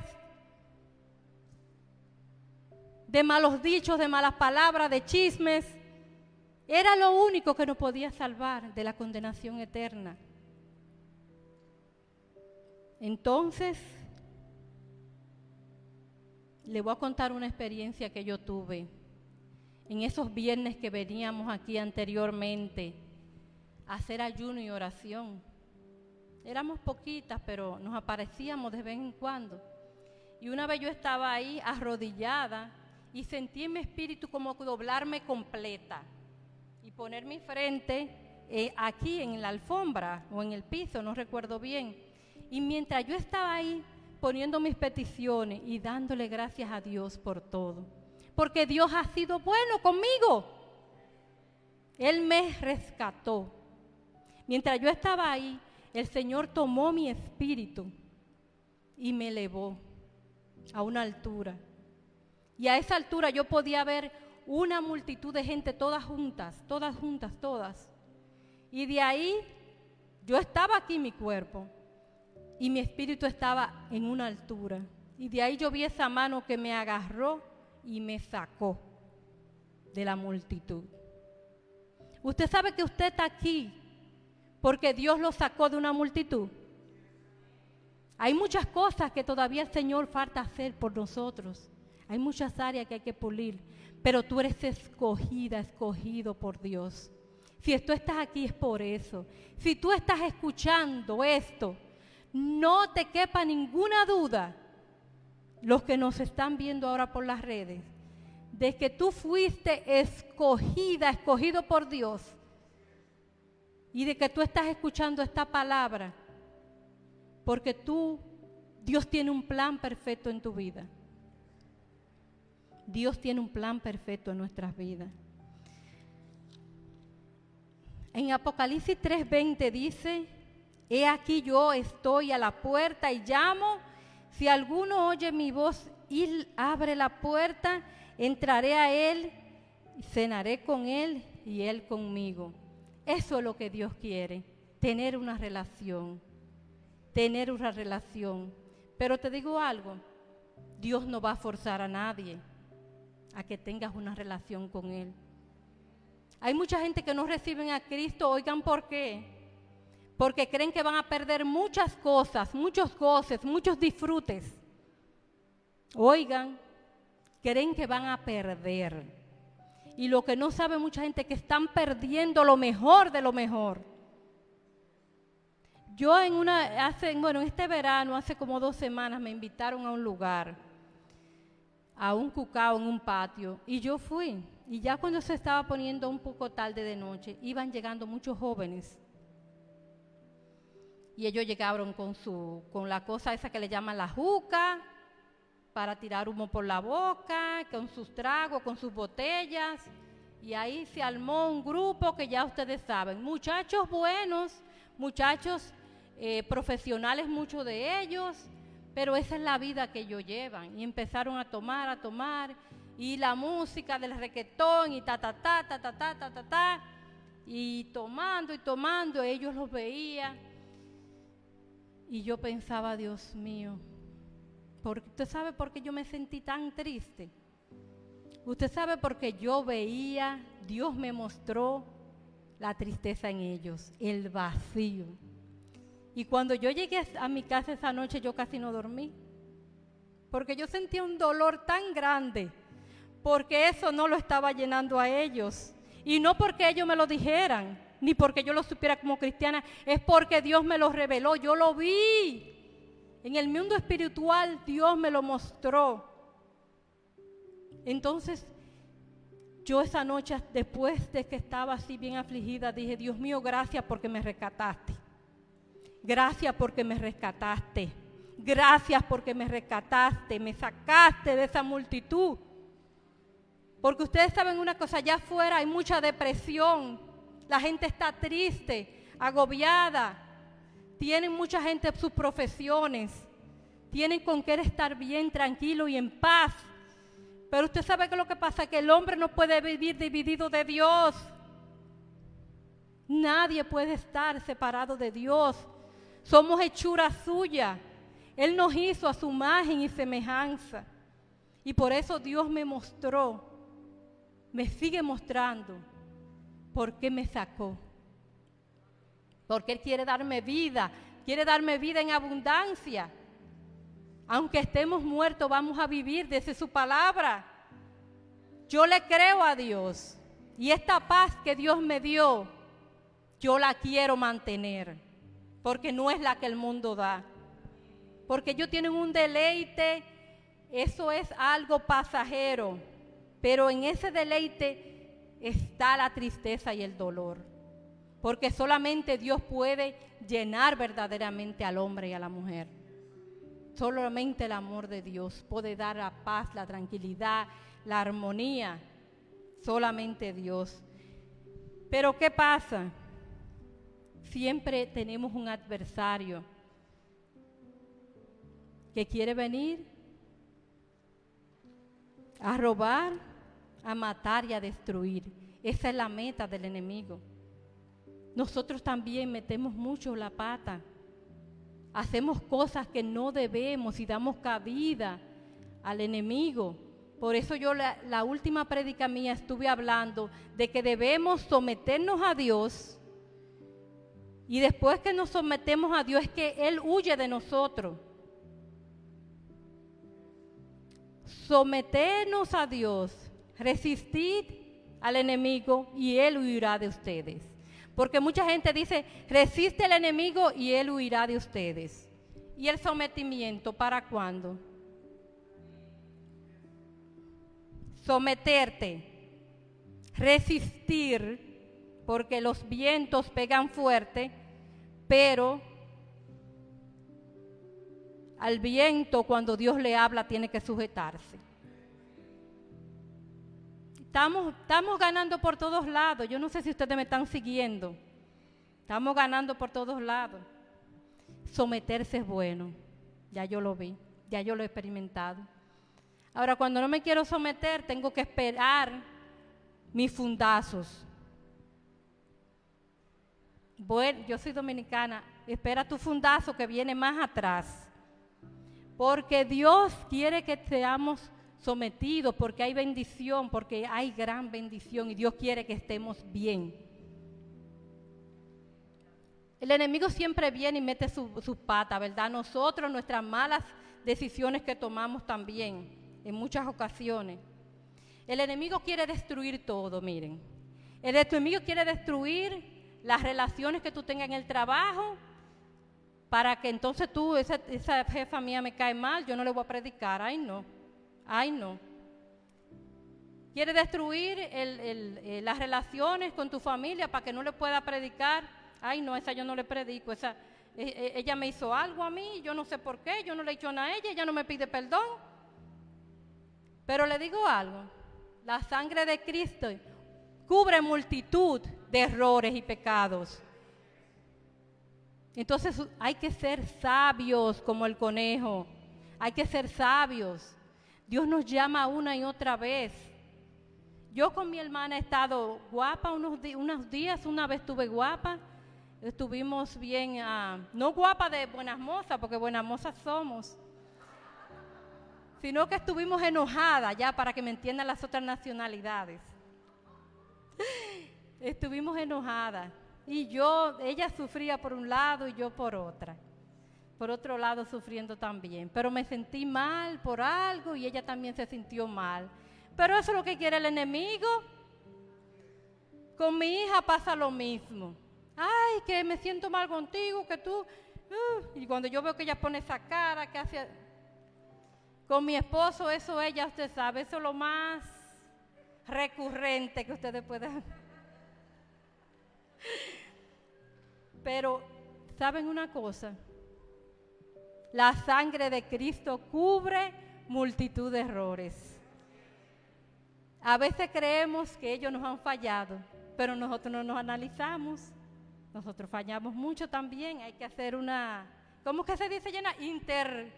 de malos dichos, de malas palabras, de chismes. Era lo único que nos podía salvar de la condenación eterna. Entonces, le voy a contar una experiencia que yo tuve en esos viernes que veníamos aquí anteriormente hacer ayuno y oración. Éramos poquitas, pero nos aparecíamos de vez en cuando. Y una vez yo estaba ahí arrodillada y sentí en mi espíritu como doblarme completa y poner mi frente eh, aquí en la alfombra o en el piso, no recuerdo bien. Y mientras yo estaba ahí poniendo mis peticiones y dándole gracias a Dios por todo, porque Dios ha sido bueno conmigo. Él me rescató. Mientras yo estaba ahí, el Señor tomó mi espíritu y me elevó a una altura. Y a esa altura yo podía ver una multitud de gente, todas juntas, todas juntas, todas. Y de ahí yo estaba aquí mi cuerpo y mi espíritu estaba en una altura. Y de ahí yo vi esa mano que me agarró y me sacó de la multitud. Usted sabe que usted está aquí porque Dios lo sacó de una multitud. Hay muchas cosas que todavía el Señor falta hacer por nosotros. Hay muchas áreas que hay que pulir, pero tú eres escogida, escogido por Dios. Si tú estás aquí es por eso. Si tú estás escuchando esto, no te quepa ninguna duda, los que nos están viendo ahora por las redes, de que tú fuiste escogida, escogido por Dios, y de que tú estás escuchando esta palabra, porque tú, Dios tiene un plan perfecto en tu vida. Dios tiene un plan perfecto en nuestras vidas. En Apocalipsis 3:20 dice, He aquí yo estoy a la puerta y llamo. Si alguno oye mi voz y abre la puerta, entraré a él, cenaré con él y él conmigo. Eso es lo que Dios quiere, tener una relación, tener una relación. Pero te digo algo, Dios no va a forzar a nadie a que tengas una relación con Él. Hay mucha gente que no reciben a Cristo, oigan por qué. Porque creen que van a perder muchas cosas, muchos goces, muchos disfrutes. Oigan, creen que van a perder. Y lo que no sabe mucha gente es que están perdiendo lo mejor de lo mejor. Yo en una, hace, bueno, este verano, hace como dos semanas, me invitaron a un lugar, a un cucao en un patio, y yo fui. Y ya cuando se estaba poniendo un poco tarde de noche, iban llegando muchos jóvenes. Y ellos llegaron con su, con la cosa esa que le llaman la juca, para tirar humo por la boca, con sus tragos, con sus botellas. Y ahí se armó un grupo que ya ustedes saben, muchachos buenos, muchachos eh, profesionales, muchos de ellos, pero esa es la vida que ellos llevan. Y empezaron a tomar, a tomar, y la música del requetón, y ta, ta, ta, ta, ta, ta, ta, ta, ta, y tomando y tomando, ellos los veían. Y yo pensaba, Dios mío, usted sabe por qué yo me sentí tan triste. Usted sabe porque yo veía, Dios me mostró la tristeza en ellos, el vacío. Y cuando yo llegué a mi casa esa noche, yo casi no dormí. Porque yo sentía un dolor tan grande, porque eso no lo estaba llenando a ellos. Y no porque ellos me lo dijeran, ni porque yo lo supiera como cristiana, es porque Dios me lo reveló, yo lo vi. En el mundo espiritual Dios me lo mostró. Entonces, yo esa noche, después de que estaba así bien afligida, dije, Dios mío, gracias porque me rescataste. Gracias porque me rescataste. Gracias porque me rescataste, me sacaste de esa multitud. Porque ustedes saben una cosa, allá afuera hay mucha depresión, la gente está triste, agobiada, tienen mucha gente sus profesiones, tienen con qué estar bien, tranquilo y en paz. Pero usted sabe que lo que pasa es que el hombre no puede vivir dividido de Dios. Nadie puede estar separado de Dios. Somos hechura suya. Él nos hizo a su imagen y semejanza. Y por eso Dios me mostró, me sigue mostrando por qué me sacó. Porque Él quiere darme vida, quiere darme vida en abundancia. Aunque estemos muertos, vamos a vivir desde su palabra. Yo le creo a Dios. Y esta paz que Dios me dio, yo la quiero mantener. Porque no es la que el mundo da. Porque ellos tienen un deleite, eso es algo pasajero. Pero en ese deleite está la tristeza y el dolor. Porque solamente Dios puede llenar verdaderamente al hombre y a la mujer. Solamente el amor de Dios puede dar la paz, la tranquilidad, la armonía. Solamente Dios. Pero ¿qué pasa? Siempre tenemos un adversario que quiere venir a robar, a matar y a destruir. Esa es la meta del enemigo. Nosotros también metemos mucho la pata. Hacemos cosas que no debemos y damos cabida al enemigo. Por eso yo la, la última prédica mía estuve hablando de que debemos someternos a Dios y después que nos sometemos a Dios es que Él huye de nosotros. Someternos a Dios, resistid al enemigo y Él huirá de ustedes. Porque mucha gente dice, resiste al enemigo y Él huirá de ustedes. ¿Y el sometimiento para cuándo? Someterte, resistir, porque los vientos pegan fuerte, pero al viento cuando Dios le habla tiene que sujetarse. Estamos, estamos ganando por todos lados. Yo no sé si ustedes me están siguiendo. Estamos ganando por todos lados. Someterse es bueno. Ya yo lo vi, ya yo lo he experimentado. Ahora, cuando no me quiero someter, tengo que esperar mis fundazos. Bueno, yo soy dominicana, espera tu fundazo que viene más atrás. Porque Dios quiere que seamos sometidos porque hay bendición, porque hay gran bendición y Dios quiere que estemos bien. El enemigo siempre viene y mete sus su patas, ¿verdad? Nosotros, nuestras malas decisiones que tomamos también, en muchas ocasiones. El enemigo quiere destruir todo, miren. El enemigo quiere destruir las relaciones que tú tengas en el trabajo, para que entonces tú, esa, esa jefa mía me cae mal, yo no le voy a predicar, ay no, ay no. Quiere destruir eh, las relaciones con tu familia para que no le pueda predicar, ay no, esa yo no le predico, esa, eh, eh, ella me hizo algo a mí, yo no sé por qué, yo no le he hecho nada a ella, ella no me pide perdón. Pero le digo algo, la sangre de Cristo cubre multitud de errores y pecados. Entonces hay que ser sabios como el conejo. Hay que ser sabios. Dios nos llama una y otra vez. Yo con mi hermana he estado guapa unos, días, una vez estuve guapa. Estuvimos bien, ah, no guapa de buenas mozas, porque buenas mozas somos, sino que estuvimos enojadas ya para que me entiendan las otras nacionalidades. Estuvimos enojadas. Y yo, ella sufría por un lado y yo por otra. Por otro lado sufriendo también. Pero me sentí mal por algo y ella también se sintió mal. Pero eso es lo que quiere el enemigo. Con mi hija pasa lo mismo. Ay, que me siento mal contigo, que tú... uh", y cuando yo veo que ella pone esa cara, que hace... Con mi esposo, eso ella, usted sabe, eso es lo más recurrente que ustedes pueden... Pero, ¿saben una cosa? La sangre de Cristo cubre multitud de errores. A veces creemos que ellos nos han fallado, pero nosotros no nos analizamos. Nosotros fallamos mucho también. Hay que hacer una, ¿cómo que se dice, Llena? Inter,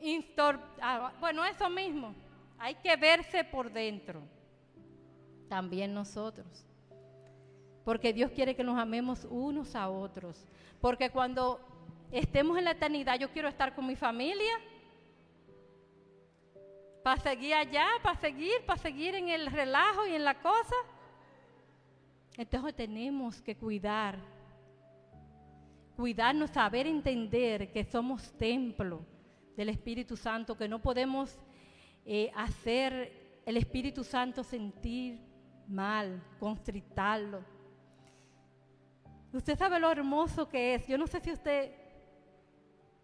instor- ah, bueno, eso mismo. Hay que verse por dentro. También nosotros. Porque Dios quiere que nos amemos unos a otros. Porque cuando estemos en la eternidad, yo quiero estar con mi familia. Para seguir allá, para seguir, para seguir en el relajo y en la cosa. Entonces tenemos que cuidar. Cuidarnos, saber entender que somos templo del Espíritu Santo, que no podemos eh, hacer el Espíritu Santo sentir mal, constritarlo. Usted sabe lo hermoso que es. Yo no sé si usted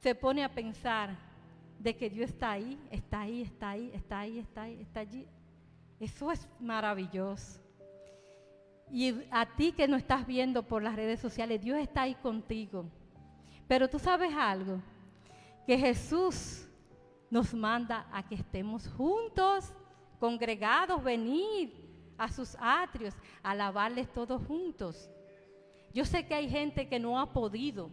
se pone a pensar de que Dios está ahí, está ahí, está ahí, está ahí, está ahí, está allí. Eso es maravilloso. Y a ti que no estás viendo por las redes sociales, Dios está ahí contigo. Pero tú sabes algo, que Jesús nos manda a que estemos juntos, congregados, venir a sus atrios, alabarles todos juntos. Yo sé que hay gente que no ha podido,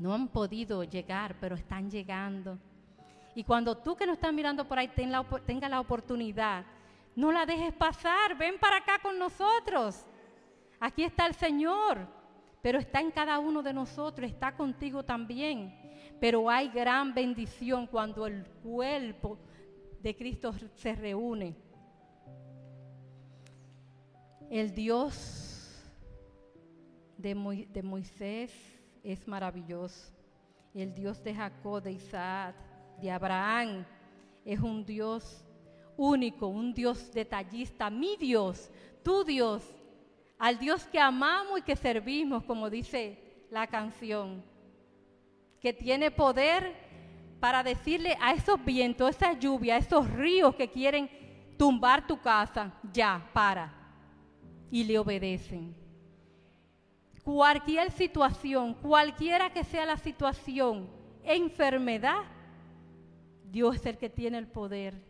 no han podido llegar, pero están llegando. Y cuando tú que no estás mirando por ahí ten la tenga la oportunidad, no la dejes pasar, ven para acá con nosotros. Aquí está el Señor, pero está en cada uno de nosotros, está contigo también. Pero hay gran bendición cuando el cuerpo de Cristo se reúne. El Dios de Moisés es maravilloso. El Dios de Jacob, de Isaac, de Abraham, es un Dios único, un Dios detallista. Mi Dios, tu Dios, al Dios que amamos y que servimos, como dice la canción, que tiene poder para decirle a esos vientos, esa lluvia, a esos ríos que quieren tumbar tu casa, ya, para. Y le obedecen. Cualquier situación, cualquiera que sea la situación, enfermedad, Dios es el que tiene el poder.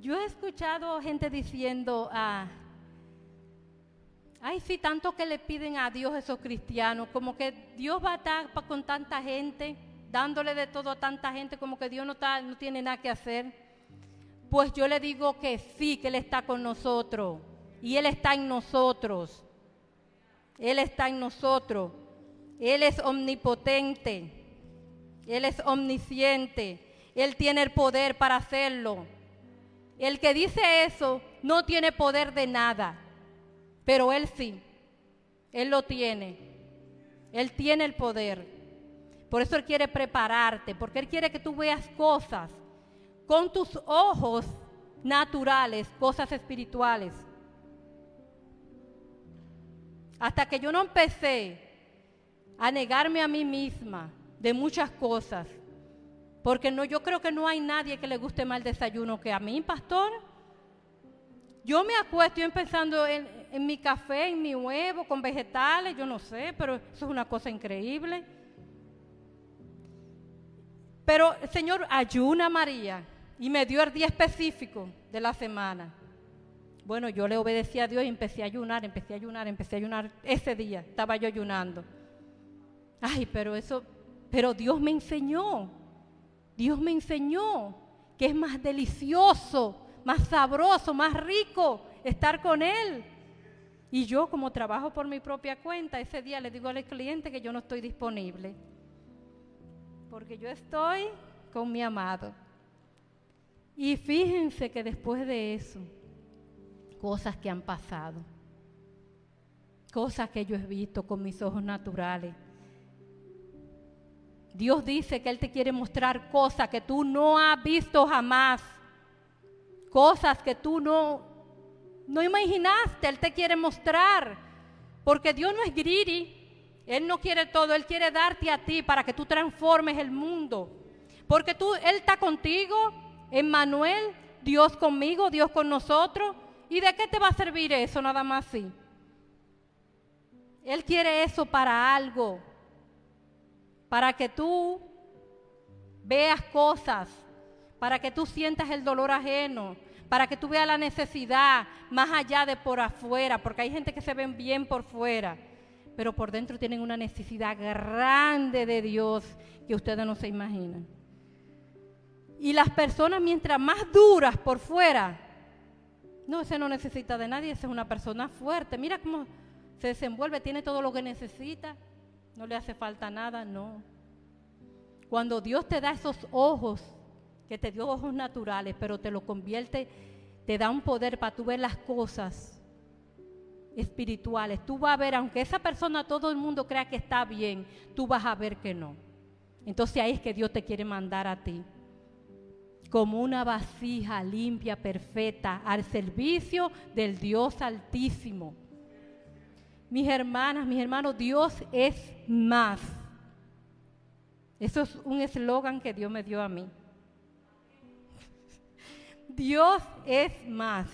Yo he escuchado gente diciendo, ah, ay, sí, tanto que le piden a Dios esos cristianos, como que Dios va a estar con tanta gente, dándole de todo a tanta gente, como que Dios no, está, no tiene nada que hacer. Pues yo le digo que sí, que Él está con nosotros y Él está en nosotros. Él está en nosotros. Él es omnipotente. Él es omnisciente. Él tiene el poder para hacerlo. El que dice eso no tiene poder de nada, pero Él sí. Él lo tiene. Él tiene el poder. Por eso Él quiere prepararte, porque Él quiere que tú veas cosas con tus ojos naturales, cosas espirituales. Hasta que yo no empecé a negarme a mí misma de muchas cosas, porque no, yo creo que no hay nadie que le guste más el desayuno que a mí, pastor. Yo me acuesto, estoy pensando en, en mi café, en mi huevo, con vegetales, yo no sé, pero eso es una cosa increíble. Pero el Señor ayuna a María y me dio el día específico de la semana. Bueno, yo le obedecí a Dios y empecé a ayunar, empecé a ayunar, empecé a ayunar. Ese día estaba yo ayunando. Ay, pero eso, pero Dios me enseñó. Dios me enseñó que es más delicioso, más sabroso, más rico estar con Él. Y yo como trabajo por mi propia cuenta, ese día le digo al cliente que yo no estoy disponible. Porque yo estoy con mi amado. Y fíjense que después de eso, cosas que han pasado, cosas que yo he visto con mis ojos naturales. Dios dice que Él te quiere mostrar cosas que tú no has visto jamás, cosas que tú no, no imaginaste, Él te quiere mostrar, porque Dios no es greedy, Él no quiere todo, Él quiere darte a ti para que tú transformes el mundo, porque tú, Él está contigo, Emmanuel, Dios conmigo, Dios con nosotros. ¿Y de qué te va a servir eso nada más así? Él quiere eso para algo, para que tú veas cosas, para que tú sientas el dolor ajeno, para que tú veas la necesidad más allá de por afuera, porque hay gente que se ven bien por fuera, pero por dentro tienen una necesidad grande de Dios que ustedes no se imaginan. Y las personas mientras más duras por fuera, no, ese no necesita de nadie, esa es una persona fuerte. Mira cómo se desenvuelve, tiene todo lo que necesita, no le hace falta nada, no. Cuando Dios te da esos ojos, que te dio ojos naturales, pero te lo convierte, te da un poder para tú ver las cosas espirituales. Tú vas a ver, aunque esa persona todo el mundo crea que está bien, tú vas a ver que no. Entonces ahí es que Dios te quiere mandar a ti como una vasija limpia, perfecta, al servicio del Dios Altísimo. Mis hermanas, mis hermanos, Dios es más. Eso es un eslogan que Dios me dio a mí. Dios es más.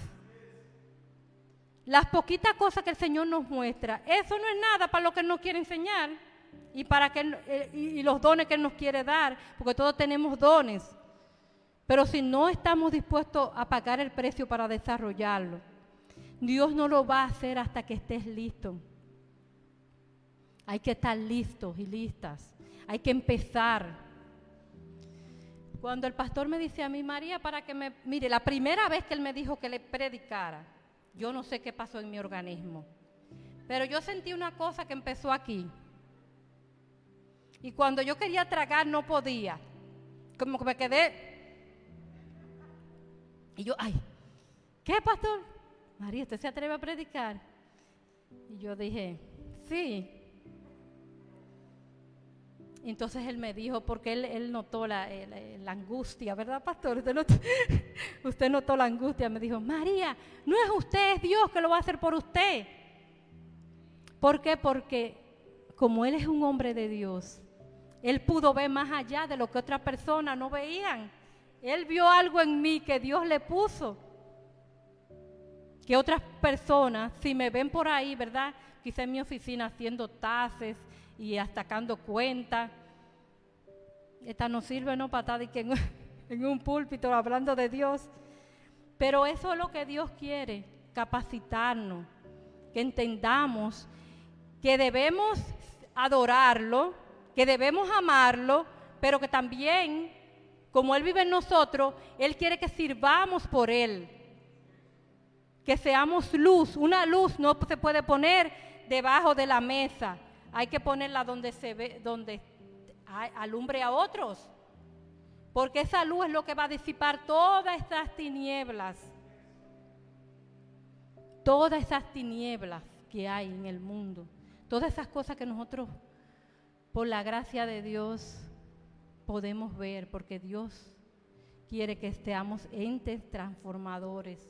Las poquitas cosas que el Señor nos muestra, eso no es nada para lo que Él nos quiere enseñar y para que eh, y los dones que Él nos quiere dar, porque todos tenemos dones. Pero si no estamos dispuestos a pagar el precio para desarrollarlo, Dios no lo va a hacer hasta que estés listo. Hay que estar listos y listas. Hay que empezar. Cuando el pastor me dice a mí, María, para que me... Mire, la primera vez que él me dijo que le predicara, yo no sé qué pasó en mi organismo. Pero yo sentí una cosa que empezó aquí. Y cuando yo quería tragar no podía. Como que me quedé y yo, ay, ¿qué pastor? María, ¿usted se atreve a predicar? Y yo dije, sí. Entonces él me dijo, porque él, notó la, la, angustia, ¿verdad, pastor? Usted usted notó la angustia. Me dijo, María, no es usted, es Dios que lo va a hacer por usted. ¿Por qué? Porque como él es un hombre de Dios, él pudo ver más allá de lo que otras personas no veían. Él vio algo en mí que Dios le puso. Que otras personas, si me ven por ahí, ¿verdad? Quizá en mi oficina haciendo tases y sacando cuentas. Esta no sirve, no, para estar en, en un púlpito hablando de Dios. Pero eso es lo que Dios quiere, capacitarnos, que entendamos que debemos adorarlo, que debemos amarlo, pero que también como Él vive en nosotros, Él quiere que sirvamos por Él. Que seamos luz. Una luz no se puede poner debajo de la mesa. Hay que ponerla donde se ve, donde alumbre a otros. Porque esa luz es lo que va a disipar todas estas tinieblas. Todas esas tinieblas que hay en el mundo. Todas esas cosas que nosotros, por la gracia de Dios, podemos ver. Porque Dios quiere que seamos entes transformadores.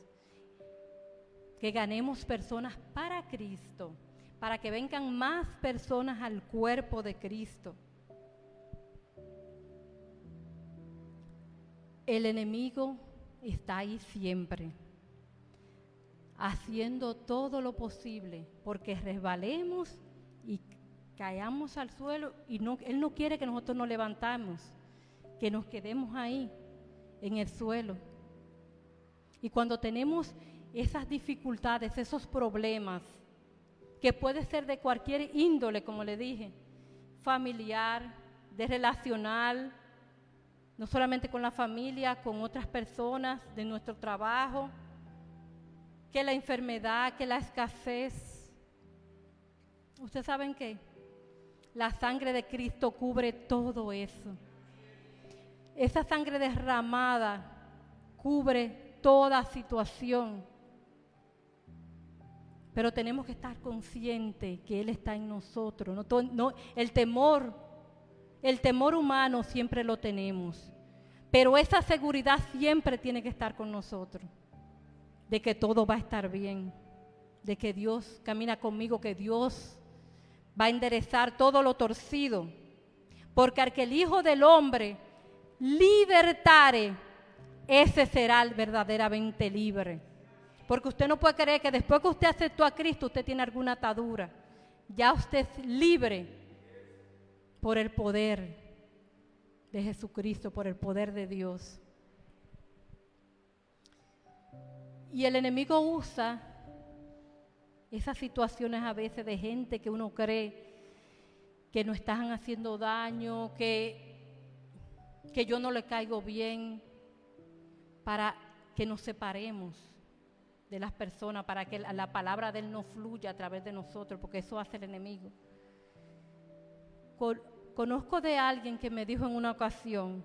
Que ganemos personas para Cristo. Para que vengan más personas al cuerpo de Cristo. El enemigo está ahí siempre, haciendo todo lo posible porque resbalemos y caigamos al suelo y él no quiere que nosotros nos levantamos, que nos quedemos ahí en el suelo. Y cuando tenemos esas dificultades, esos problemas, que puede ser de cualquier índole, como le dije, familiar, de relacional, no solamente con la familia, con otras personas de nuestro trabajo, que la enfermedad, que la escasez. ¿Ustedes saben qué? La sangre de Cristo cubre todo eso. Esa sangre derramada cubre toda situación. Pero tenemos que estar conscientes que Él está en nosotros. No, el temor, el temor humano siempre lo tenemos. Pero esa seguridad siempre tiene que estar con nosotros. De que todo va a estar bien. De que Dios camina conmigo, que Dios va a enderezar todo lo torcido. Porque al que el Hijo del Hombre libertare, ese será el verdaderamente libre. Porque usted no puede creer que después que usted aceptó a Cristo, usted tiene alguna atadura. Ya usted es libre por el poder de Jesucristo, por el poder de Dios. Y el enemigo usa esas situaciones a veces de gente que uno cree que no están haciendo daño, que, que yo no le caigo bien, para que nos separemos de las personas, para que la, la palabra de Él no fluya a través de nosotros, porque eso hace el enemigo. Con- conozco de alguien que me dijo en una ocasión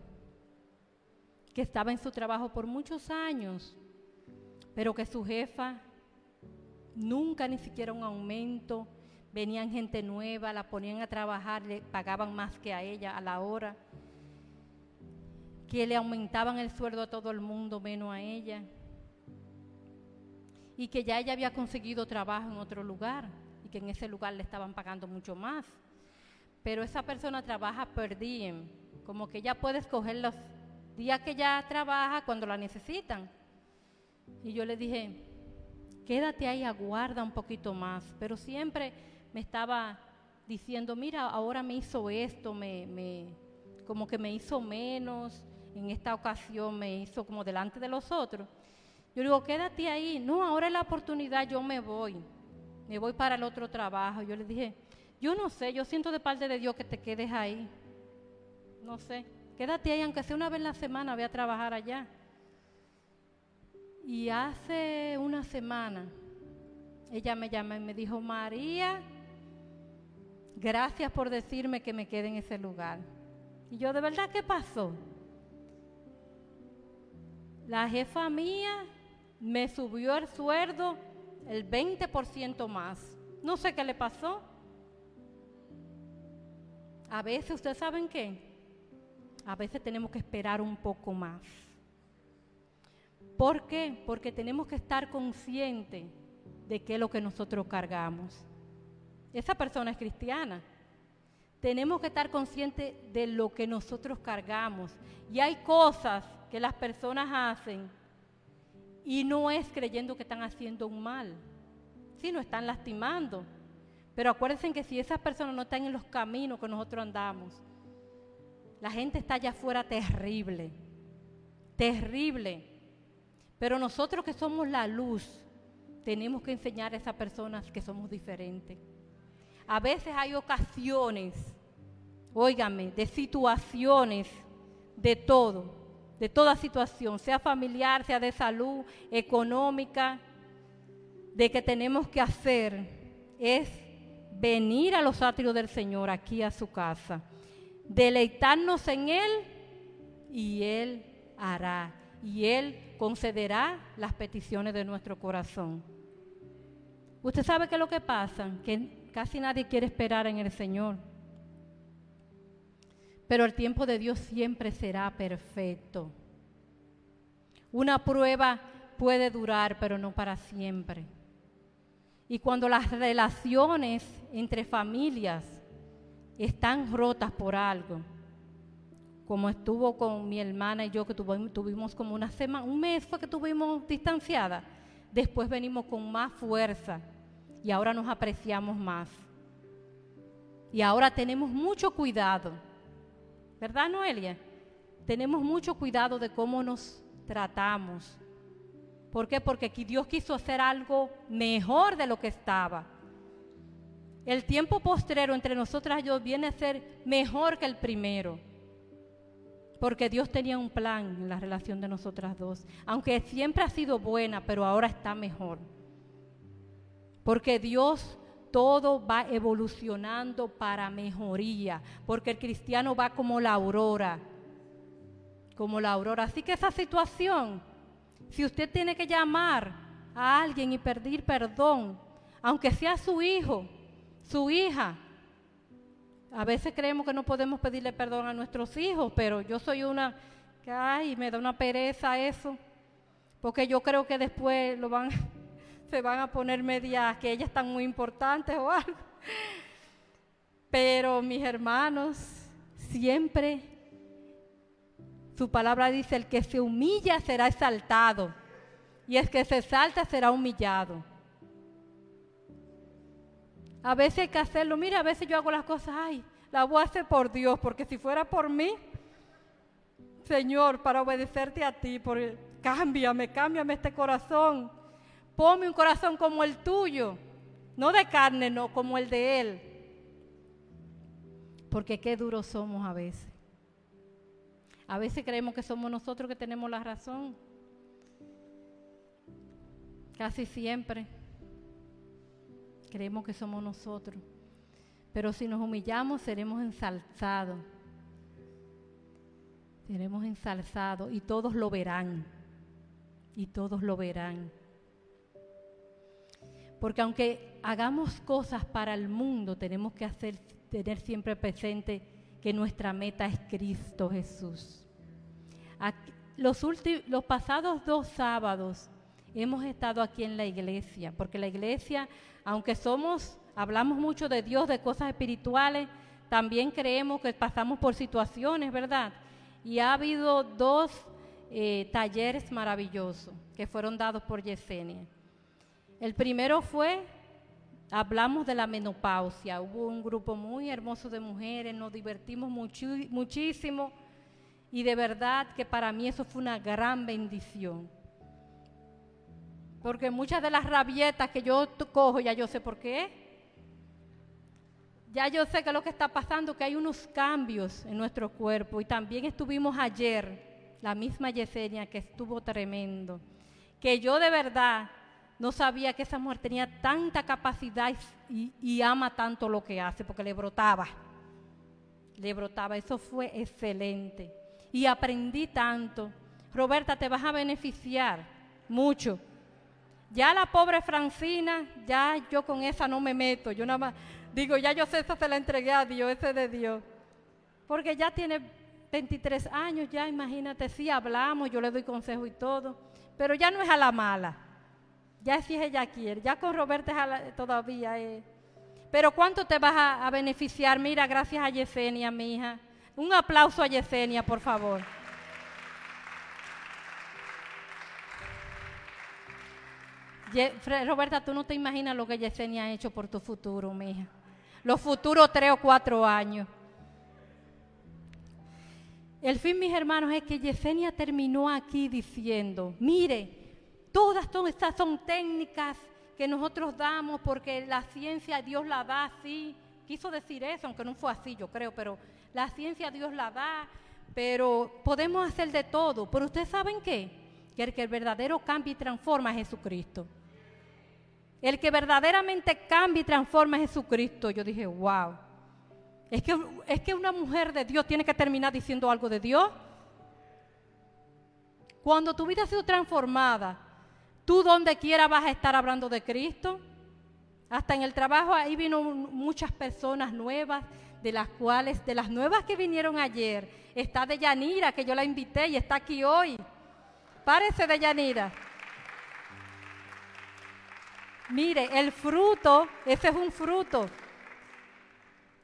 que estaba en su trabajo por muchos años, pero que su jefa nunca ni siquiera un aumento, venían gente nueva, la ponían a trabajar, le pagaban más que a ella a la hora, que le aumentaban el sueldo a todo el mundo menos a ella, y que ya ella había conseguido trabajo en otro lugar y que en ese lugar le estaban pagando mucho más. Pero esa persona trabaja per como que ella puede escoger los días que ella trabaja cuando la necesitan. Y yo le dije, quédate ahí, aguarda un poquito más. Pero siempre me estaba diciendo, mira, ahora me hizo esto, me, me- como que me hizo menos, en esta ocasión me hizo como delante de los otros. Yo digo, quédate ahí. No, ahora es la oportunidad, yo me voy. Me voy para el otro trabajo. Yo le dije, yo no sé, yo siento de parte de Dios que te quedes ahí. No sé, quédate ahí, aunque sea una vez en la semana, ve a trabajar allá. Y hace una semana, ella me llamó y me dijo, María, gracias por decirme que me quede en ese lugar. Y yo, ¿de verdad qué pasó? La jefa mía me subió el sueldo el 20% más. No sé qué le pasó. A veces, ¿ustedes saben qué? A veces tenemos que esperar un poco más. ¿Por qué? Porque tenemos que estar conscientes de qué es lo que nosotros cargamos. Esa persona es cristiana. Tenemos que estar conscientes de lo que nosotros cargamos. Y hay cosas que las personas hacen y no es creyendo que están haciendo un mal, sino están lastimando. Pero acuérdense que si esas personas no están en los caminos que nosotros andamos, la gente está allá afuera terrible, terrible. Pero nosotros que somos la luz, tenemos que enseñar a esas personas que somos diferentes. A veces hay ocasiones, óigame, de situaciones, de todo, de toda situación, sea familiar, sea de salud, económica, de que tenemos que hacer es venir a los atrios del Señor, aquí a su casa, deleitarnos en Él y Él hará. Y Él concederá las peticiones de nuestro corazón. Usted sabe qué es lo que pasa, que casi nadie quiere esperar en el Señor. Pero el tiempo de Dios siempre será perfecto. Una prueba puede durar, pero no para siempre. Y cuando las relaciones entre familias están rotas por algo, como estuvo con mi hermana y yo, que tuvimos, como una semana, un mes fue que tuvimos distanciada, después venimos con más fuerza y ahora nos apreciamos más. Y ahora tenemos mucho cuidado, ¿verdad, Noelia? Tenemos mucho cuidado de cómo nos tratamos. ¿Por qué? Porque aquí Dios quiso hacer algo mejor de lo que estaba. El tiempo postrero entre nosotras y yo viene a ser mejor que el primero. Porque Dios tenía un plan en la relación de nosotras dos. Aunque siempre ha sido buena, pero ahora está mejor. Porque Dios todo va evolucionando para mejoría. Porque el cristiano va como la aurora. Como la aurora. Así que esa situación, si usted tiene que llamar a alguien y pedir perdón, aunque sea su hijo, su hija, a veces creemos que no podemos pedirle perdón a nuestros hijos, pero yo soy una que, ay, me da una pereza eso, porque yo creo que después lo van, se van a poner medias que ellas están muy importantes o algo. Pero mis hermanos, siempre su palabra dice, el que se humilla será exaltado, y el que se exalta será humillado. A veces hay que hacerlo. Mira, a veces yo hago las cosas, ay, la voy a hacer por Dios, porque si fuera por mí, Señor, para obedecerte a ti, por, cámbiame, cámbiame este corazón. Ponme un corazón como el tuyo, no de carne, no, como el de Él. Porque qué duros somos a veces. A veces creemos que somos nosotros que tenemos la razón. Casi siempre creemos que somos nosotros. Pero si nos humillamos, seremos ensalzados. Seremos ensalzados y todos lo verán. Y todos lo verán. Porque aunque hagamos cosas para el mundo, tenemos que hacer, tener siempre presente que nuestra meta es Cristo Jesús. Los, los pasados dos sábados hemos estado aquí en la iglesia, porque la iglesia, aunque somos, hablamos mucho de Dios, de cosas espirituales, también creemos que pasamos por situaciones, ¿verdad? Y ha habido dos eh, talleres maravillosos que fueron dados por Yesenia. El primero fue, hablamos de la menopausia, hubo un grupo muy hermoso de mujeres, nos divertimos muchísimo y de verdad que para mí eso fue una gran bendición. Porque muchas de las rabietas que yo cojo, ya yo sé por qué. Ya yo sé que lo que está pasando, que hay unos cambios en nuestro cuerpo. Y también estuvimos ayer, la misma Yesenia, que estuvo tremendo. Que yo de verdad no sabía que esa mujer tenía tanta capacidad y, y ama tanto lo que hace, porque le brotaba. Le brotaba. Eso fue excelente y aprendí tanto. Roberta, te vas a beneficiar mucho. Ya la pobre Francina, ya yo con esa no me meto. Yo nada más digo, ya yo sé, esa se la entregué a Dios, ese de Dios. Porque ya tiene 23 años, ya imagínate, sí hablamos, yo le doy consejo y todo. Pero ya no es a la mala. Ya si ella quiere. Ya con Roberta es a la, todavía. Pero ¿cuánto te vas a, a beneficiar? Mira, gracias a Yesenia, mi hija. Un aplauso a Yesenia, por favor. Roberta, tú no te imaginas lo que Yesenia ha hecho por tu futuro, mija. Los futuros tres o cuatro años. El fin, mis hermanos, es que Yesenia terminó aquí diciendo, mire, todas estas son técnicas que nosotros damos porque la ciencia Dios la da así. Quiso decir eso, aunque no fue así, yo creo, pero la ciencia Dios la da, pero podemos hacer de todo. Pero ustedes saben qué? Que el que verdadero cambia y transforma es Jesucristo. El que verdaderamente cambia y transforma es Jesucristo. Yo dije, wow. Es que, es que una mujer de Dios tiene que terminar diciendo algo de Dios. Cuando tu vida ha sido transformada, tú donde quiera vas a estar hablando de Cristo. Hasta en el trabajo ahí vino muchas personas nuevas, de las cuales, de las nuevas que vinieron ayer, está de Yanira, que yo la invité y está aquí hoy. Párese de Yanira. Mire, el fruto, ese es un fruto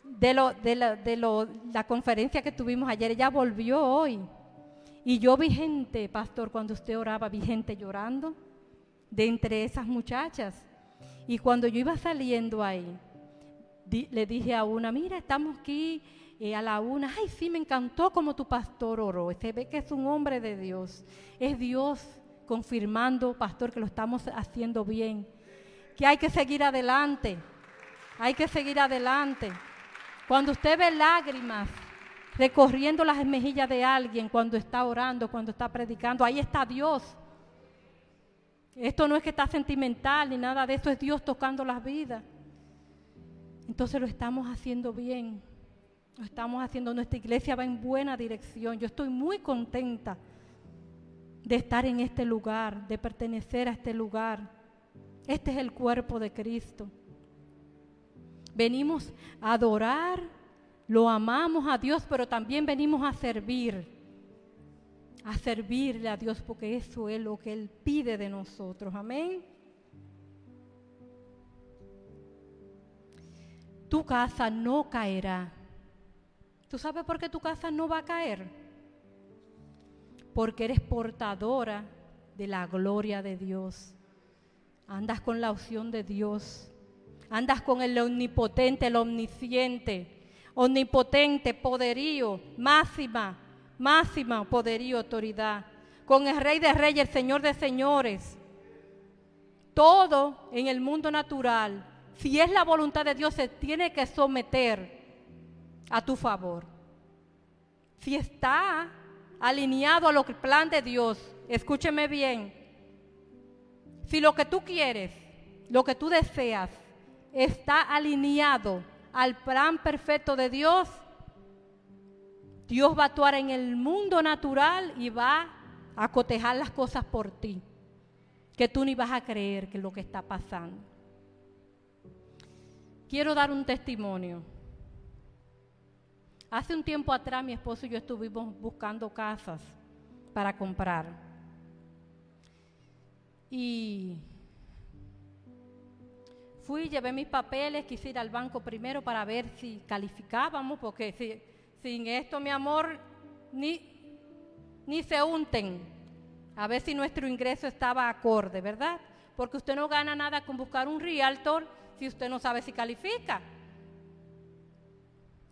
de, lo, de, la, de lo, la conferencia que tuvimos ayer. Ella volvió hoy. Y yo vi gente, pastor, cuando usted oraba, vi gente llorando de entre esas muchachas. Y cuando yo iba saliendo ahí, le dije a una, mira, estamos aquí eh, a la una. Ay, sí, me encantó como tu pastor oró. Se ve que es un hombre de Dios. Es Dios confirmando, pastor, que lo estamos haciendo bien. Que hay que seguir adelante. Hay que seguir adelante. Cuando usted ve lágrimas recorriendo las mejillas de alguien, cuando está orando, cuando está predicando, ahí está Dios. Esto no es que está sentimental ni nada de eso, es Dios tocando las vidas. Entonces lo estamos haciendo bien. Lo estamos haciendo, nuestra iglesia va en buena dirección. Yo estoy muy contenta de estar en este lugar, de pertenecer a este lugar. Este es el cuerpo de Cristo. Venimos a adorar, lo amamos a Dios, pero también venimos a servir. A servirle a Dios, porque eso es lo que Él pide de nosotros. Amén. Tu casa no caerá. ¿Tú sabes por qué tu casa no va a caer? Porque eres portadora de la gloria de Dios. Andas con la opción de Dios. Andas con el omnipotente, el omnisciente, omnipotente, poderío, máxima, máxima poderío, autoridad. Con el Rey de Reyes, el Señor de Señores. Todo en el mundo natural, si es la voluntad de Dios, se tiene que someter a tu favor. Si está alineado a lo que plan de Dios, escúcheme bien. Si lo que tú quieres, lo que tú deseas, está alineado al plan perfecto de Dios, Dios va a actuar en el mundo natural y va a cotejar las cosas por ti, que tú ni vas a creer que es lo que está pasando. Quiero dar un testimonio. Hace un tiempo atrás mi esposo y yo estuvimos buscando casas para comprar. Y fui, llevé mis papeles, quise ir al banco primero para ver si calificábamos, porque si, sin esto, mi amor, ni, ni se unten, a ver si nuestro ingreso estaba acorde, ¿verdad? Porque usted no gana nada con buscar un realtor si usted no sabe si califica.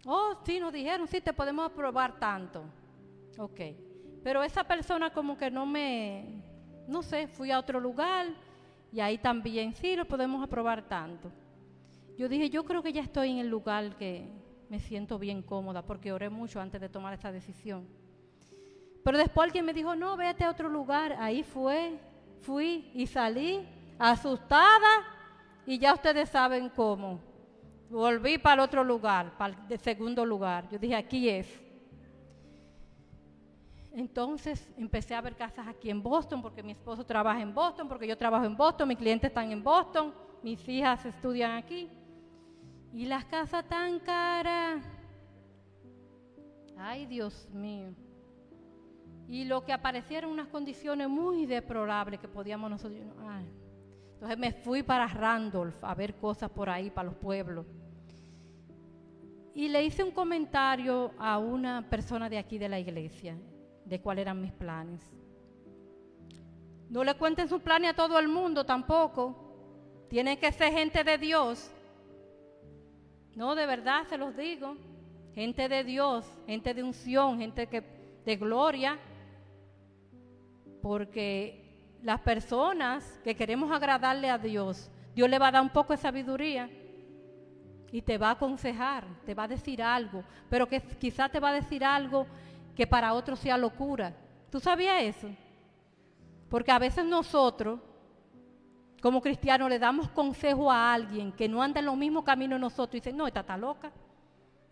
Oh, sí, nos dijeron, sí, te podemos aprobar tanto. Ok. Pero esa persona como que no me, no sé, fui a otro lugar y ahí también, sí, lo podemos aprobar tanto. Yo dije, yo creo que ya estoy en el lugar que me siento bien cómoda porque oré mucho antes de tomar esa decisión. Pero después alguien me dijo, no, vete a otro lugar. Ahí fue, fui y salí asustada y ya ustedes saben cómo. Volví para el otro lugar, para el segundo lugar. Yo dije, aquí es. Entonces empecé a ver casas aquí en Boston, porque mi esposo trabaja en Boston, porque yo trabajo en Boston, mis clientes están en Boston, mis hijas estudian aquí. Y las casas tan caras. Ay, Dios mío. Y lo que aparecieron unas condiciones muy deplorables que podíamos nosotros. Entonces me fui para Randolph a ver cosas por ahí, para los pueblos. Y le hice un comentario a una persona de aquí de la iglesia, de cuáles eran mis planes. No le cuenten sus planes a todo el mundo tampoco. Tienen que ser gente de Dios. No, de verdad se los digo. Gente de Dios, gente de unción, gente que, de gloria. Porque las personas que queremos agradarle a Dios, Dios le va a dar un poco de sabiduría y te va a aconsejar, te va a decir algo, pero que quizás te va a decir algo que para otros sea locura. ¿Tú sabías eso? Porque a veces nosotros, como cristianos, le damos consejo a alguien que no anda en los mismos caminos nosotros y dice, no, esta está loca.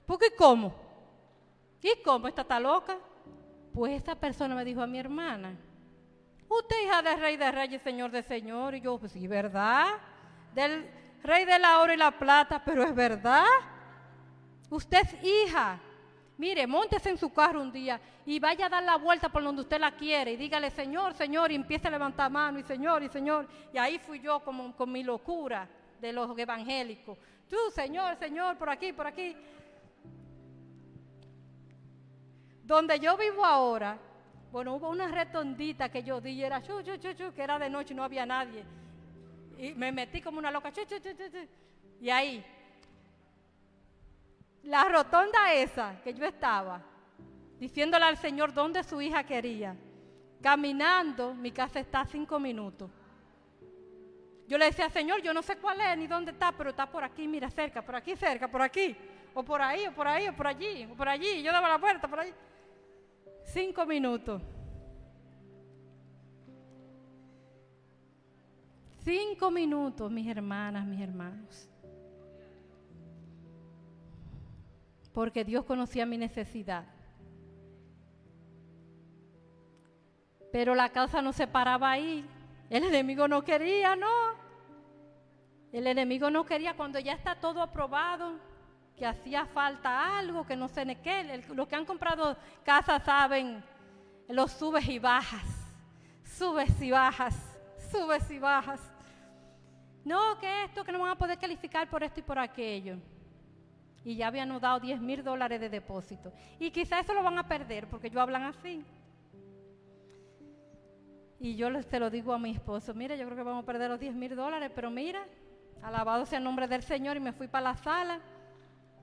¿Por qué cómo? ¿Y cómo? ¿Esta está loca? Pues esta persona me dijo a mi hermana, usted hija del rey de reyes, señor de señor. Y yo, pues sí, ¿verdad? Del rey de la oro y la plata, pero es verdad. Usted es hija. Mire, montese en su carro un día y vaya a dar la vuelta por donde usted la quiere y dígale, Señor, Señor, y empiece a levantar mano y Señor, y Señor. Y ahí fui yo como, con mi locura de los evangélicos. Tú, Señor, Señor, por aquí, por aquí. Donde yo vivo ahora, bueno, hubo una retondita que yo di era chu, chu, chu, chu, que era de noche y no había nadie. Y me metí como una loca, chu, chu, chu, chu. y ahí, la rotonda esa que yo estaba, diciéndole al Señor dónde su hija quería, caminando, mi casa está cinco minutos. Yo le decía, Señor, yo no sé cuál es ni dónde está, pero está por aquí, mira, cerca, por aquí, cerca, por aquí, o por ahí, o por ahí, o por allí, o por allí. Yo daba la vuelta por ahí. Cinco minutos. Cinco minutos, mis hermanas, mis hermanos. Porque Dios conocía mi necesidad. Pero la causa no se paraba ahí. El enemigo no quería, no. El enemigo no quería cuando ya está todo aprobado, que hacía falta algo, que no sé ni qué. Los que han comprado casa saben los subes y bajas, subes y bajas, subes y bajas. No, que esto, que no van a poder calificar por esto y por aquello. Y ya habían dado 10 mil dólares de depósito. Y quizás eso lo van a perder porque ellos hablan así. Y yo se lo digo a mi esposo, mira, yo creo que vamos a perder los 10 mil dólares, pero mira, alabado sea el nombre del Señor y me fui para la sala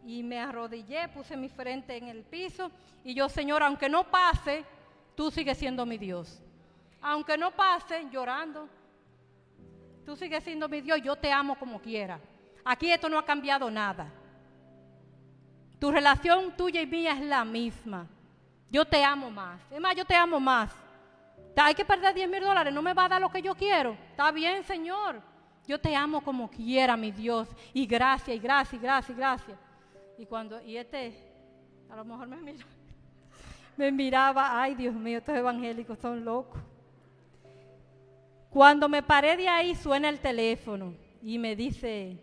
y me arrodillé, puse mi frente en el piso y yo, Señor, aunque no pase, tú sigues siendo mi Dios. Aunque no pase llorando, tú sigues siendo mi Dios, yo te amo como quiera. Aquí esto no ha cambiado nada. Tu relación tuya y mía es la misma. Yo te amo más. Es más, yo te amo más. Hay que perder 10 mil dólares, no me va a dar lo que yo quiero. Está bien, Señor. Yo te amo como quiera, mi Dios. Y gracias, y gracias, gracias, gracias. Y cuando, y este, a lo mejor me mira, me miraba, ay Dios mío, estos evangélicos son locos. Cuando me paré de ahí, suena el teléfono y me dice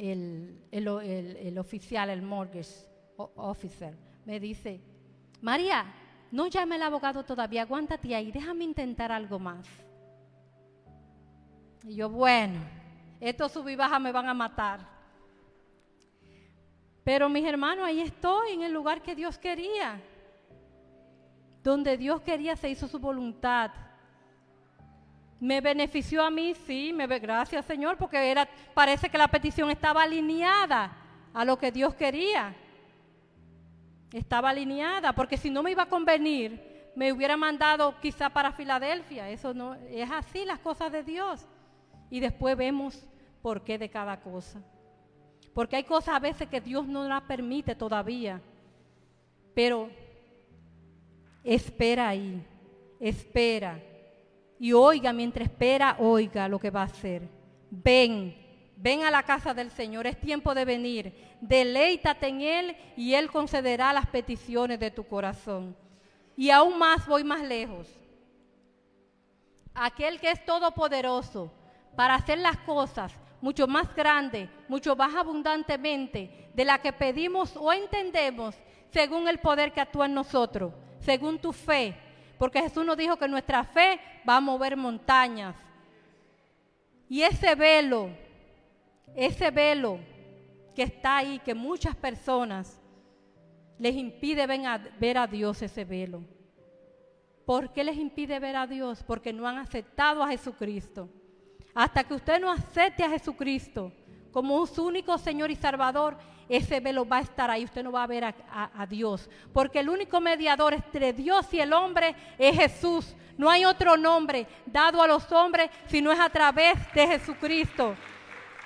el, el, el- oficial, el mortgage officer, me dice, María, no llame al abogado todavía, aguántate ahí, déjame intentar algo más. Y yo, bueno, estos sub baja me van a matar. Pero mis hermanos, ahí estoy, en el lugar que Dios quería. Donde Dios quería se hizo su voluntad. Me benefició a mí, sí, me gracias Señor, porque era, parece que la petición estaba alineada a lo que Dios quería. Estaba alineada, porque si no me iba a convenir, me hubiera mandado quizá para Filadelfia. Eso no es así las cosas de Dios. Y después vemos por qué de cada cosa. Porque hay cosas a veces que Dios no las permite todavía. Pero espera ahí, espera. Y oiga, mientras espera, oiga lo que va a hacer. Ven, ven a la casa del Señor, es tiempo de venir. Deleítate en Él y Él concederá las peticiones de tu corazón. Y aún más voy más lejos. Aquel que es todopoderoso para hacer las cosas mucho más grandes, mucho más abundantemente de la que pedimos o entendemos según el poder que actúa en nosotros, según tu fe. Porque Jesús nos dijo que nuestra fe va a mover montañas. Y ese velo, ese velo que está ahí, que muchas personas les impide ver a Dios ese velo. ¿Por qué les impide ver a Dios? Porque no han aceptado a Jesucristo. Hasta que usted no acepte a Jesucristo como su único Señor y Salvador, ese velo va a estar ahí. Usted no va a ver a, Dios. Porque el único mediador entre Dios y el hombre es Jesús. No hay otro nombre dado a los hombres si no es a través de Jesucristo.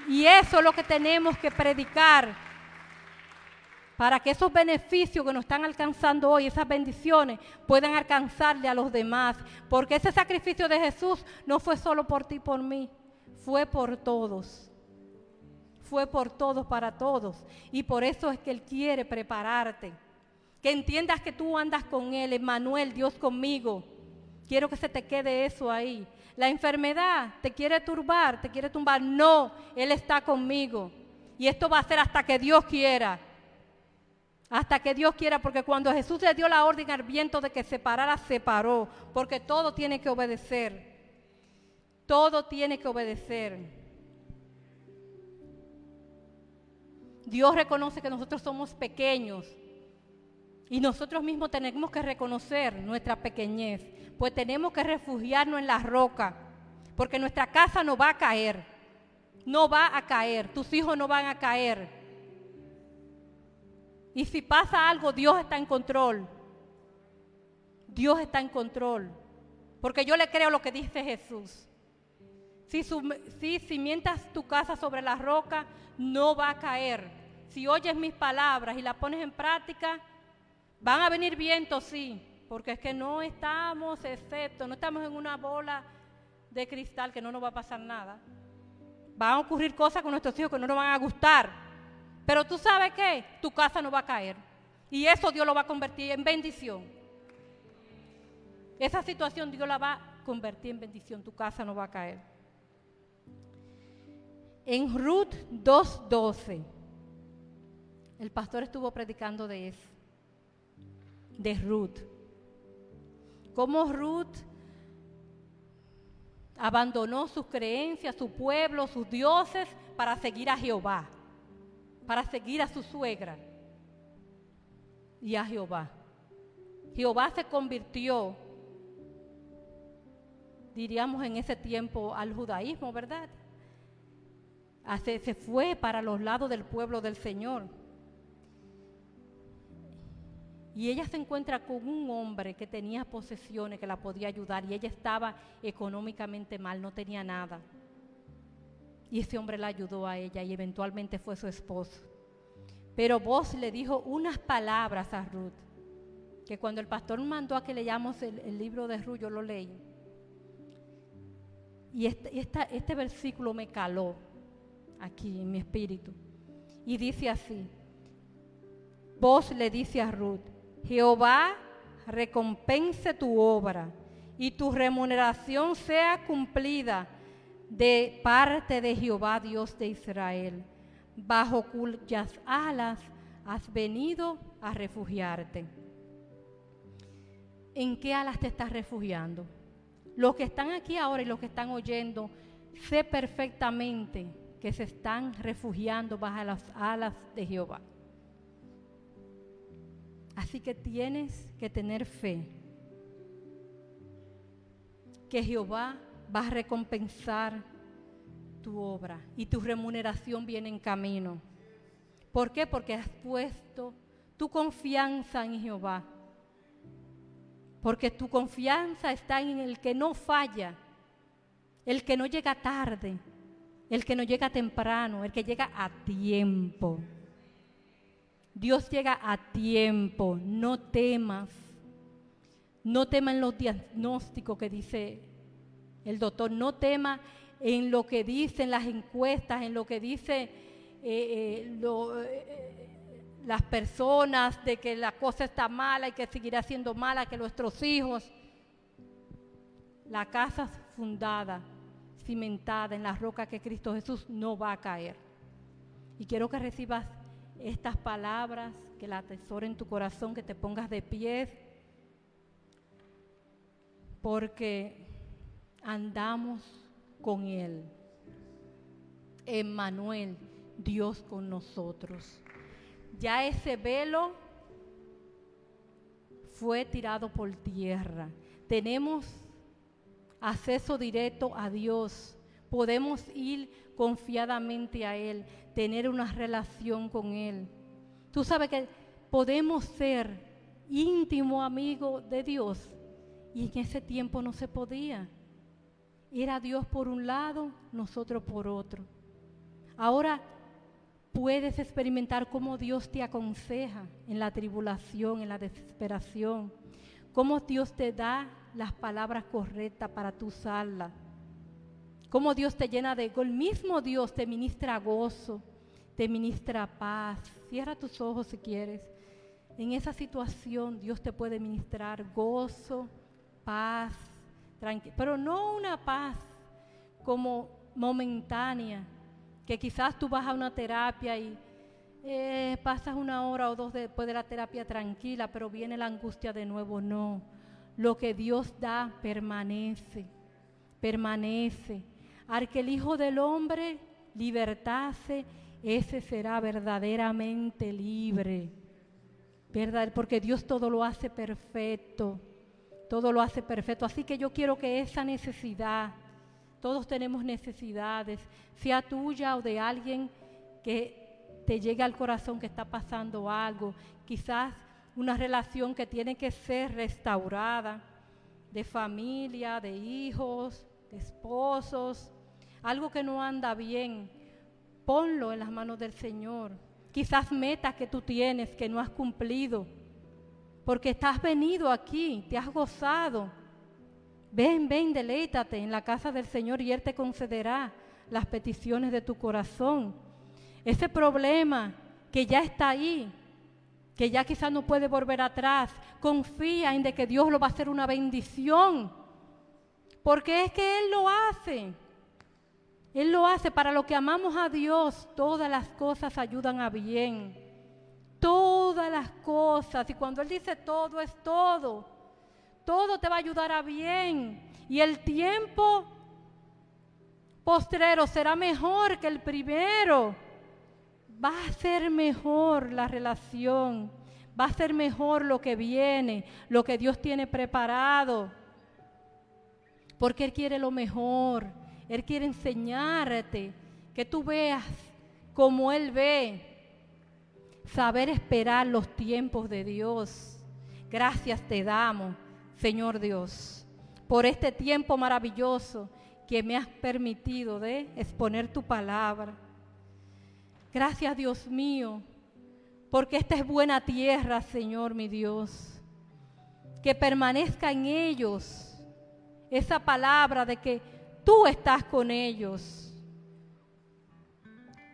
Y eso es lo que tenemos que predicar para que esos beneficios que nos están alcanzando hoy, esas bendiciones, puedan alcanzarle a los demás. Porque ese sacrificio de Jesús no fue solo por ti por mí, fue por todos. Fue por todos para todos. Y por eso es que Él quiere prepararte. Que entiendas que tú andas con Él, Emmanuel, Dios conmigo. Quiero que se te quede eso ahí. La enfermedad te quiere turbar, te quiere tumbar. No, Él está conmigo. Y esto va a ser hasta que Dios quiera. Hasta que Dios quiera, porque cuando Jesús le dio la orden al viento de que se parara, se paró. Porque todo tiene que obedecer. Todo tiene que obedecer. Dios reconoce que nosotros somos pequeños y nosotros mismos tenemos que reconocer nuestra pequeñez, pues tenemos que refugiarnos en la roca, porque nuestra casa no va a caer, no va a caer, tus hijos no van a caer. Y si pasa algo, Dios está en control. Dios está en control, porque yo le creo lo que dice Jesús. Si, su- si cimientas tu casa sobre la roca, no va a caer. Si oyes mis palabras y las pones en práctica, van a venir vientos, sí, porque es que no estamos, excepto, no estamos en una bola de cristal que no nos va a pasar nada. Van a ocurrir cosas con nuestros hijos que no nos van a gustar. Pero tú sabes qué, tu casa no va a caer. Y eso Dios lo va a convertir en bendición. Esa situación Dios la va a convertir en bendición, tu casa no va a caer. En Ruth 2.12, el pastor estuvo predicando de eso, de Ruth. Cómo Ruth abandonó sus creencias, su pueblo, sus dioses para seguir a Jehová, para seguir a su suegra y a Jehová. Jehová se convirtió, diríamos en ese tiempo, al judaísmo, ¿verdad? Se fue para los lados del pueblo del Señor. Y ella se encuentra con un hombre que tenía posesiones, que la podía ayudar, y ella estaba económicamente mal, no tenía nada. Y ese hombre la ayudó a ella y eventualmente fue su esposo. Pero vos le dijo unas palabras a Ruth, que cuando el pastor mandó a que leamos el, libro de Ruth, yo lo leí. Y este, este versículo me caló aquí en mi espíritu. Y dice así, vos le dice a Ruth, Jehová recompense tu obra y tu remuneración sea cumplida de parte de Jehová Dios de Israel, bajo cuyas alas has venido a refugiarte. ¿En qué alas te estás refugiando? Los que están aquí ahora y los que están oyendo, sé perfectamente que se están refugiando bajo las alas de Jehová. Así que tienes que tener fe que Jehová va a recompensar tu obra y tu remuneración viene en camino. ¿Por qué? Porque has puesto tu confianza en Jehová. Porque tu confianza está en el que no falla, el que no llega tarde, el que no llega temprano, el que llega a tiempo. Dios llega a tiempo, no temas. No tema en los diagnósticos que dice el doctor, no tema en lo que dicen las encuestas, en lo que dice eh, eh, eh, las personas de que la cosa está mala y que seguirá siendo mala, que nuestros hijos. La casa fundada, cimentada en la roca que Cristo Jesús no va a caer. Y quiero que recibas estas palabras, que la atesore en tu corazón, que te pongas de pies, porque andamos con Él. Emmanuel, Dios con nosotros. Ya ese velo fue tirado por tierra. Tenemos acceso directo a Dios. Podemos ir confiadamente a Él, tener una relación con Él. Tú sabes que podemos ser íntimo amigo de Dios y en ese tiempo no se podía. Era Dios por un lado, nosotros por otro. Ahora puedes experimentar cómo Dios te aconseja en la tribulación, en la desesperación, cómo Dios te da las palabras correctas para tu usarlas, cómo Dios te llena de, el mismo Dios te ministra gozo, te ministra paz. Cierra tus ojos si quieres. En esa situación Dios te puede ministrar gozo, paz, tranquilidad, pero no una paz como momentánea, que quizás tú vas a una terapia y eh, pasas una hora o dos después de la terapia tranquila, pero viene la angustia de nuevo. No, lo que Dios da permanece, permanece. Al que el Hijo del Hombre libertase, ese será verdaderamente libre. ¿Verdad? Porque Dios todo lo hace perfecto. Todo lo hace perfecto. Así que yo quiero que esa necesidad, todos tenemos necesidades, sea tuya o de alguien que te llegue al corazón que está pasando algo, quizás una relación que tiene que ser restaurada, de familia, de hijos, de esposos, algo que no anda bien, ponlo en las manos del Señor. Quizás metas que tú tienes que no has cumplido, porque estás venido aquí, te has gozado. Ven, ven, deleítate en la casa del Señor y Él te concederá las peticiones de tu corazón. Ese problema que ya está ahí, que ya quizás no puede volver atrás, confía en de que Dios lo va a hacer una bendición, porque es que Él lo hace. Él lo hace para lo que amamos a Dios, todas las cosas ayudan a bien. Todas las cosas, y cuando Él dice todo es todo, todo te va a ayudar a bien. Y el tiempo postrero será mejor que el primero. Va a ser mejor la relación, va a ser mejor lo que viene, lo que Dios tiene preparado. Porque Él quiere lo mejor, Él quiere enseñarte, que tú veas como Él ve, saber esperar los tiempos de Dios. Gracias te damos, Señor Dios, por este tiempo maravilloso que me has permitido de exponer tu palabra. Gracias Dios mío, porque esta es buena tierra, Señor mi Dios. Que permanezca en ellos esa palabra de que tú estás con ellos.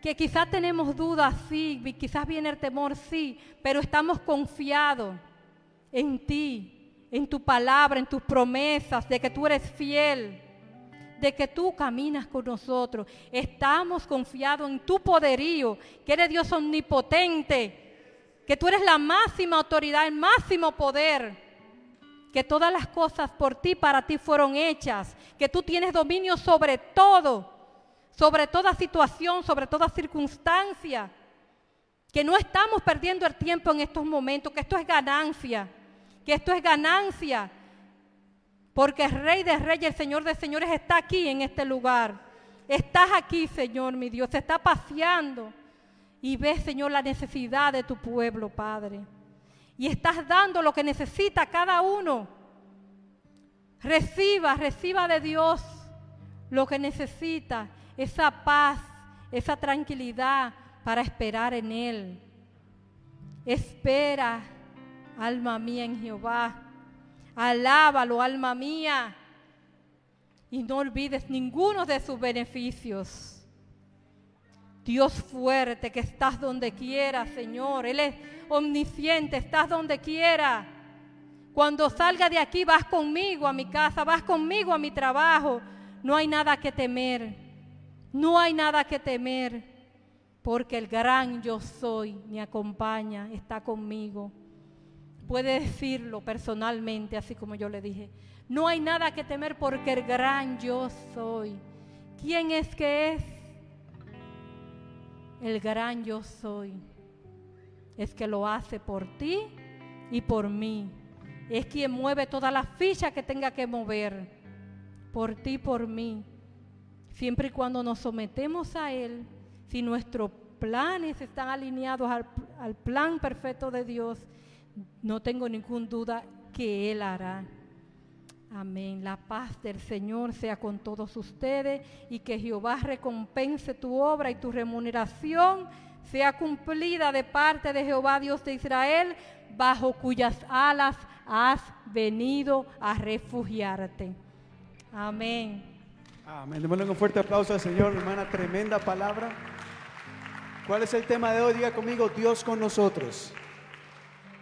Que quizás tenemos dudas, sí, quizás viene el temor, sí, pero estamos confiados en ti, en tu palabra, en tus promesas, de que tú eres fiel de que tú caminas con nosotros. Estamos confiados en tu poderío, que eres Dios omnipotente, que tú eres la máxima autoridad, el máximo poder, que todas las cosas por ti, para ti fueron hechas, que tú tienes dominio sobre todo, sobre toda situación, sobre toda circunstancia, que no estamos perdiendo el tiempo en estos momentos, que esto es ganancia, que esto es ganancia porque el Rey de Reyes, el Señor de Señores está aquí en este lugar. Estás aquí, Señor, mi Dios. Se está paseando. Y ves, Señor, la necesidad de tu pueblo, Padre. Y estás dando lo que necesita cada uno. Reciba, reciba de Dios lo que necesita. Esa paz, esa tranquilidad para esperar en Él. Espera, alma mía, en Jehová Alábalo, alma mía. Y no olvides ninguno de sus beneficios. Dios fuerte, que estás donde quiera, Señor. Él es omnisciente, estás donde quiera. Cuando salga de aquí, vas conmigo a mi casa, vas conmigo a mi trabajo. No hay nada que temer. No hay nada que temer. Porque el gran yo soy me acompaña, está conmigo puede decirlo personalmente, así como yo le dije. No hay nada que temer porque el gran yo soy. ¿Quién es que es? El gran yo soy. Es que lo hace por ti y por mí. Es quien mueve todas las fichas que tenga que mover. Por ti y por mí. Siempre y cuando nos sometemos a Él, si nuestros planes están alineados al, al plan perfecto de Dios, no tengo ninguna duda que Él hará. Amén. La paz del Señor sea con todos ustedes y que Jehová recompense tu obra y tu remuneración sea cumplida de parte de Jehová Dios de Israel, bajo cuyas alas has venido a refugiarte. Amén. Amén. Démosle un fuerte aplauso al Señor, hermana. Tremenda palabra. ¿Cuál es el tema de hoy? Diga conmigo, Dios con nosotros.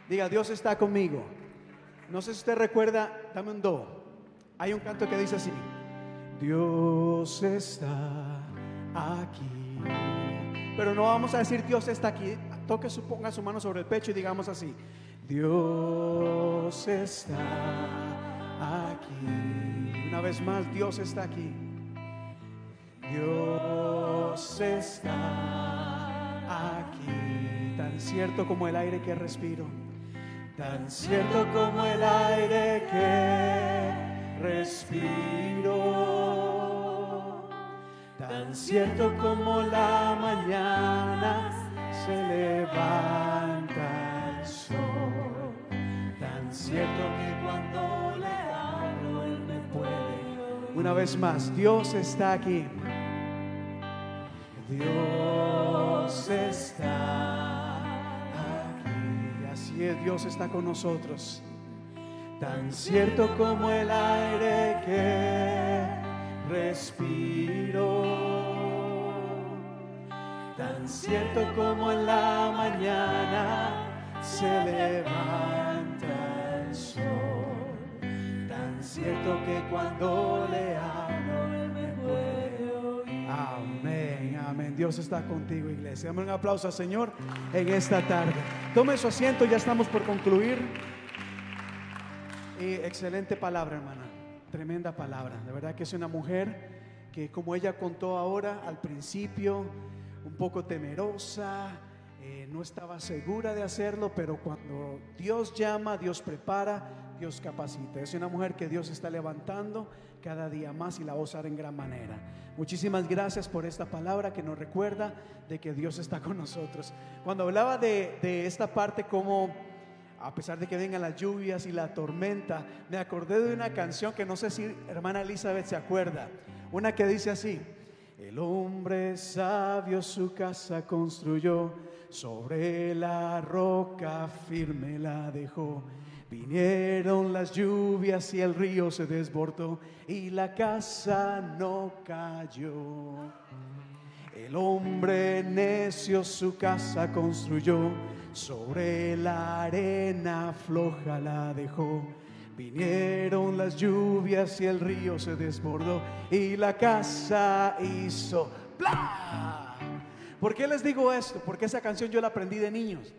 Diga, Dios está conmigo. No sé si usted recuerda, dame un do. Hay un canto que dice así. Dios está aquí. Pero no vamos a decir Dios está aquí. Toque su, ponga su mano sobre el pecho y digamos así. Dios está aquí. Una vez más, Dios está aquí. Dios está aquí. Tan cierto como el aire que respiro. Tan cierto como el aire que respiro. Tan cierto como la mañana se levanta el sol. Tan cierto que cuando le hablo él me puede. Una vez más, Dios está aquí. Dios está es, Dios está con nosotros. Tan cierto como el aire que respiro. Tan cierto como en la mañana se levanta el sol. Tan cierto que cuando le hablo él me puede. Amén, amén. Dios está contigo, iglesia. Dame un aplauso al Señor en esta tarde. Tome su asiento, ya estamos por concluir. Y excelente palabra, hermana. Tremenda palabra. De verdad que es una mujer que, como ella contó ahora al principio, un poco temerosa, eh, no estaba segura de hacerlo, pero cuando Dios llama, Dios prepara, Dios capacita. Es una mujer que Dios está levantando cada día más y la va a usar en gran manera. Muchísimas gracias por esta palabra que nos recuerda de que Dios está con nosotros. Cuando hablaba de, de esta parte como a pesar de que vengan las lluvias y la tormenta, me acordé de una canción que no sé si hermana Elizabeth se acuerda, una que dice así, el hombre sabio su casa construyó, sobre la roca firme la dejó. Vinieron las lluvias y el río se desbordó y la casa no cayó. El hombre necio su casa construyó, sobre la arena floja la dejó. Vinieron las lluvias y el río se desbordó y la casa hizo ¡bla! ¿Por qué les digo esto? Porque esa canción yo la aprendí de niños.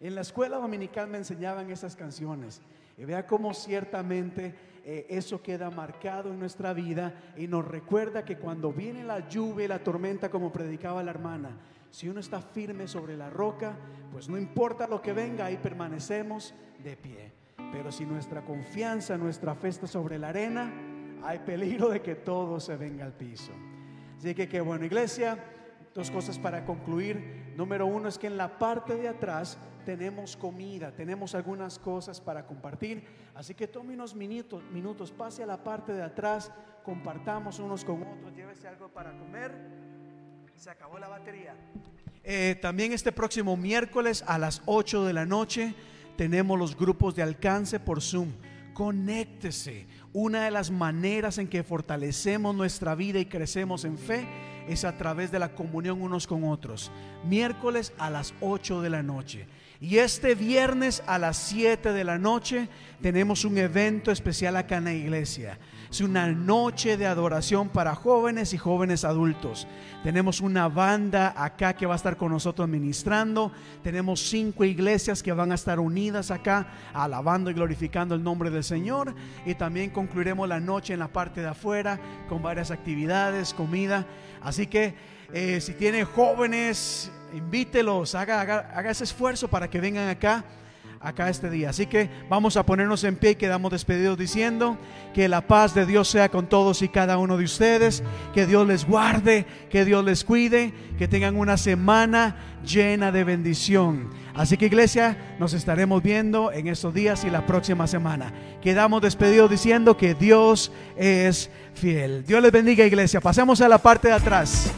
En la escuela dominical me enseñaban esas canciones. Y vea cómo ciertamente eh, eso queda marcado en nuestra vida y nos recuerda que cuando viene la lluvia y la tormenta, como predicaba la hermana, si uno está firme sobre la roca, pues no importa lo que venga, ahí permanecemos de pie. Pero si nuestra confianza, nuestra fe está sobre la arena, hay peligro de que todo se venga al piso. Así que qué bueno, iglesia. Dos cosas para concluir. Número uno es que en la parte de atrás tenemos comida, tenemos algunas cosas para compartir. Así que tome unos minutos, minutos, pase a la parte de atrás, compartamos unos con otros, llévese algo para comer. Se acabó la batería. Eh, también este próximo miércoles a las 8 de la noche tenemos los grupos de alcance por Zoom. Conéctese. Una de las maneras en que fortalecemos nuestra vida y crecemos en fe es a través de la comunión unos con otros. Miércoles a las 8 de la noche. Y este viernes a las 7 de la noche tenemos un evento especial acá en la iglesia. Es una noche de adoración para jóvenes y jóvenes adultos. Tenemos una banda acá que va a estar con nosotros ministrando. Tenemos cinco iglesias que van a estar unidas acá, alabando y glorificando el nombre del Señor. Y también concluiremos la noche en la parte de afuera con varias actividades, comida. Así que eh, si tiene jóvenes, invítelos, haga, haga, haga ese esfuerzo para que vengan acá acá este día. Así que vamos a ponernos en pie y quedamos despedidos diciendo que la paz de Dios sea con todos y cada uno de ustedes, que Dios les guarde, que Dios les cuide, que tengan una semana llena de bendición. Así que iglesia, nos estaremos viendo en estos días y la próxima semana. Quedamos despedidos diciendo que Dios es fiel. Dios les bendiga iglesia. Pasemos a la parte de atrás.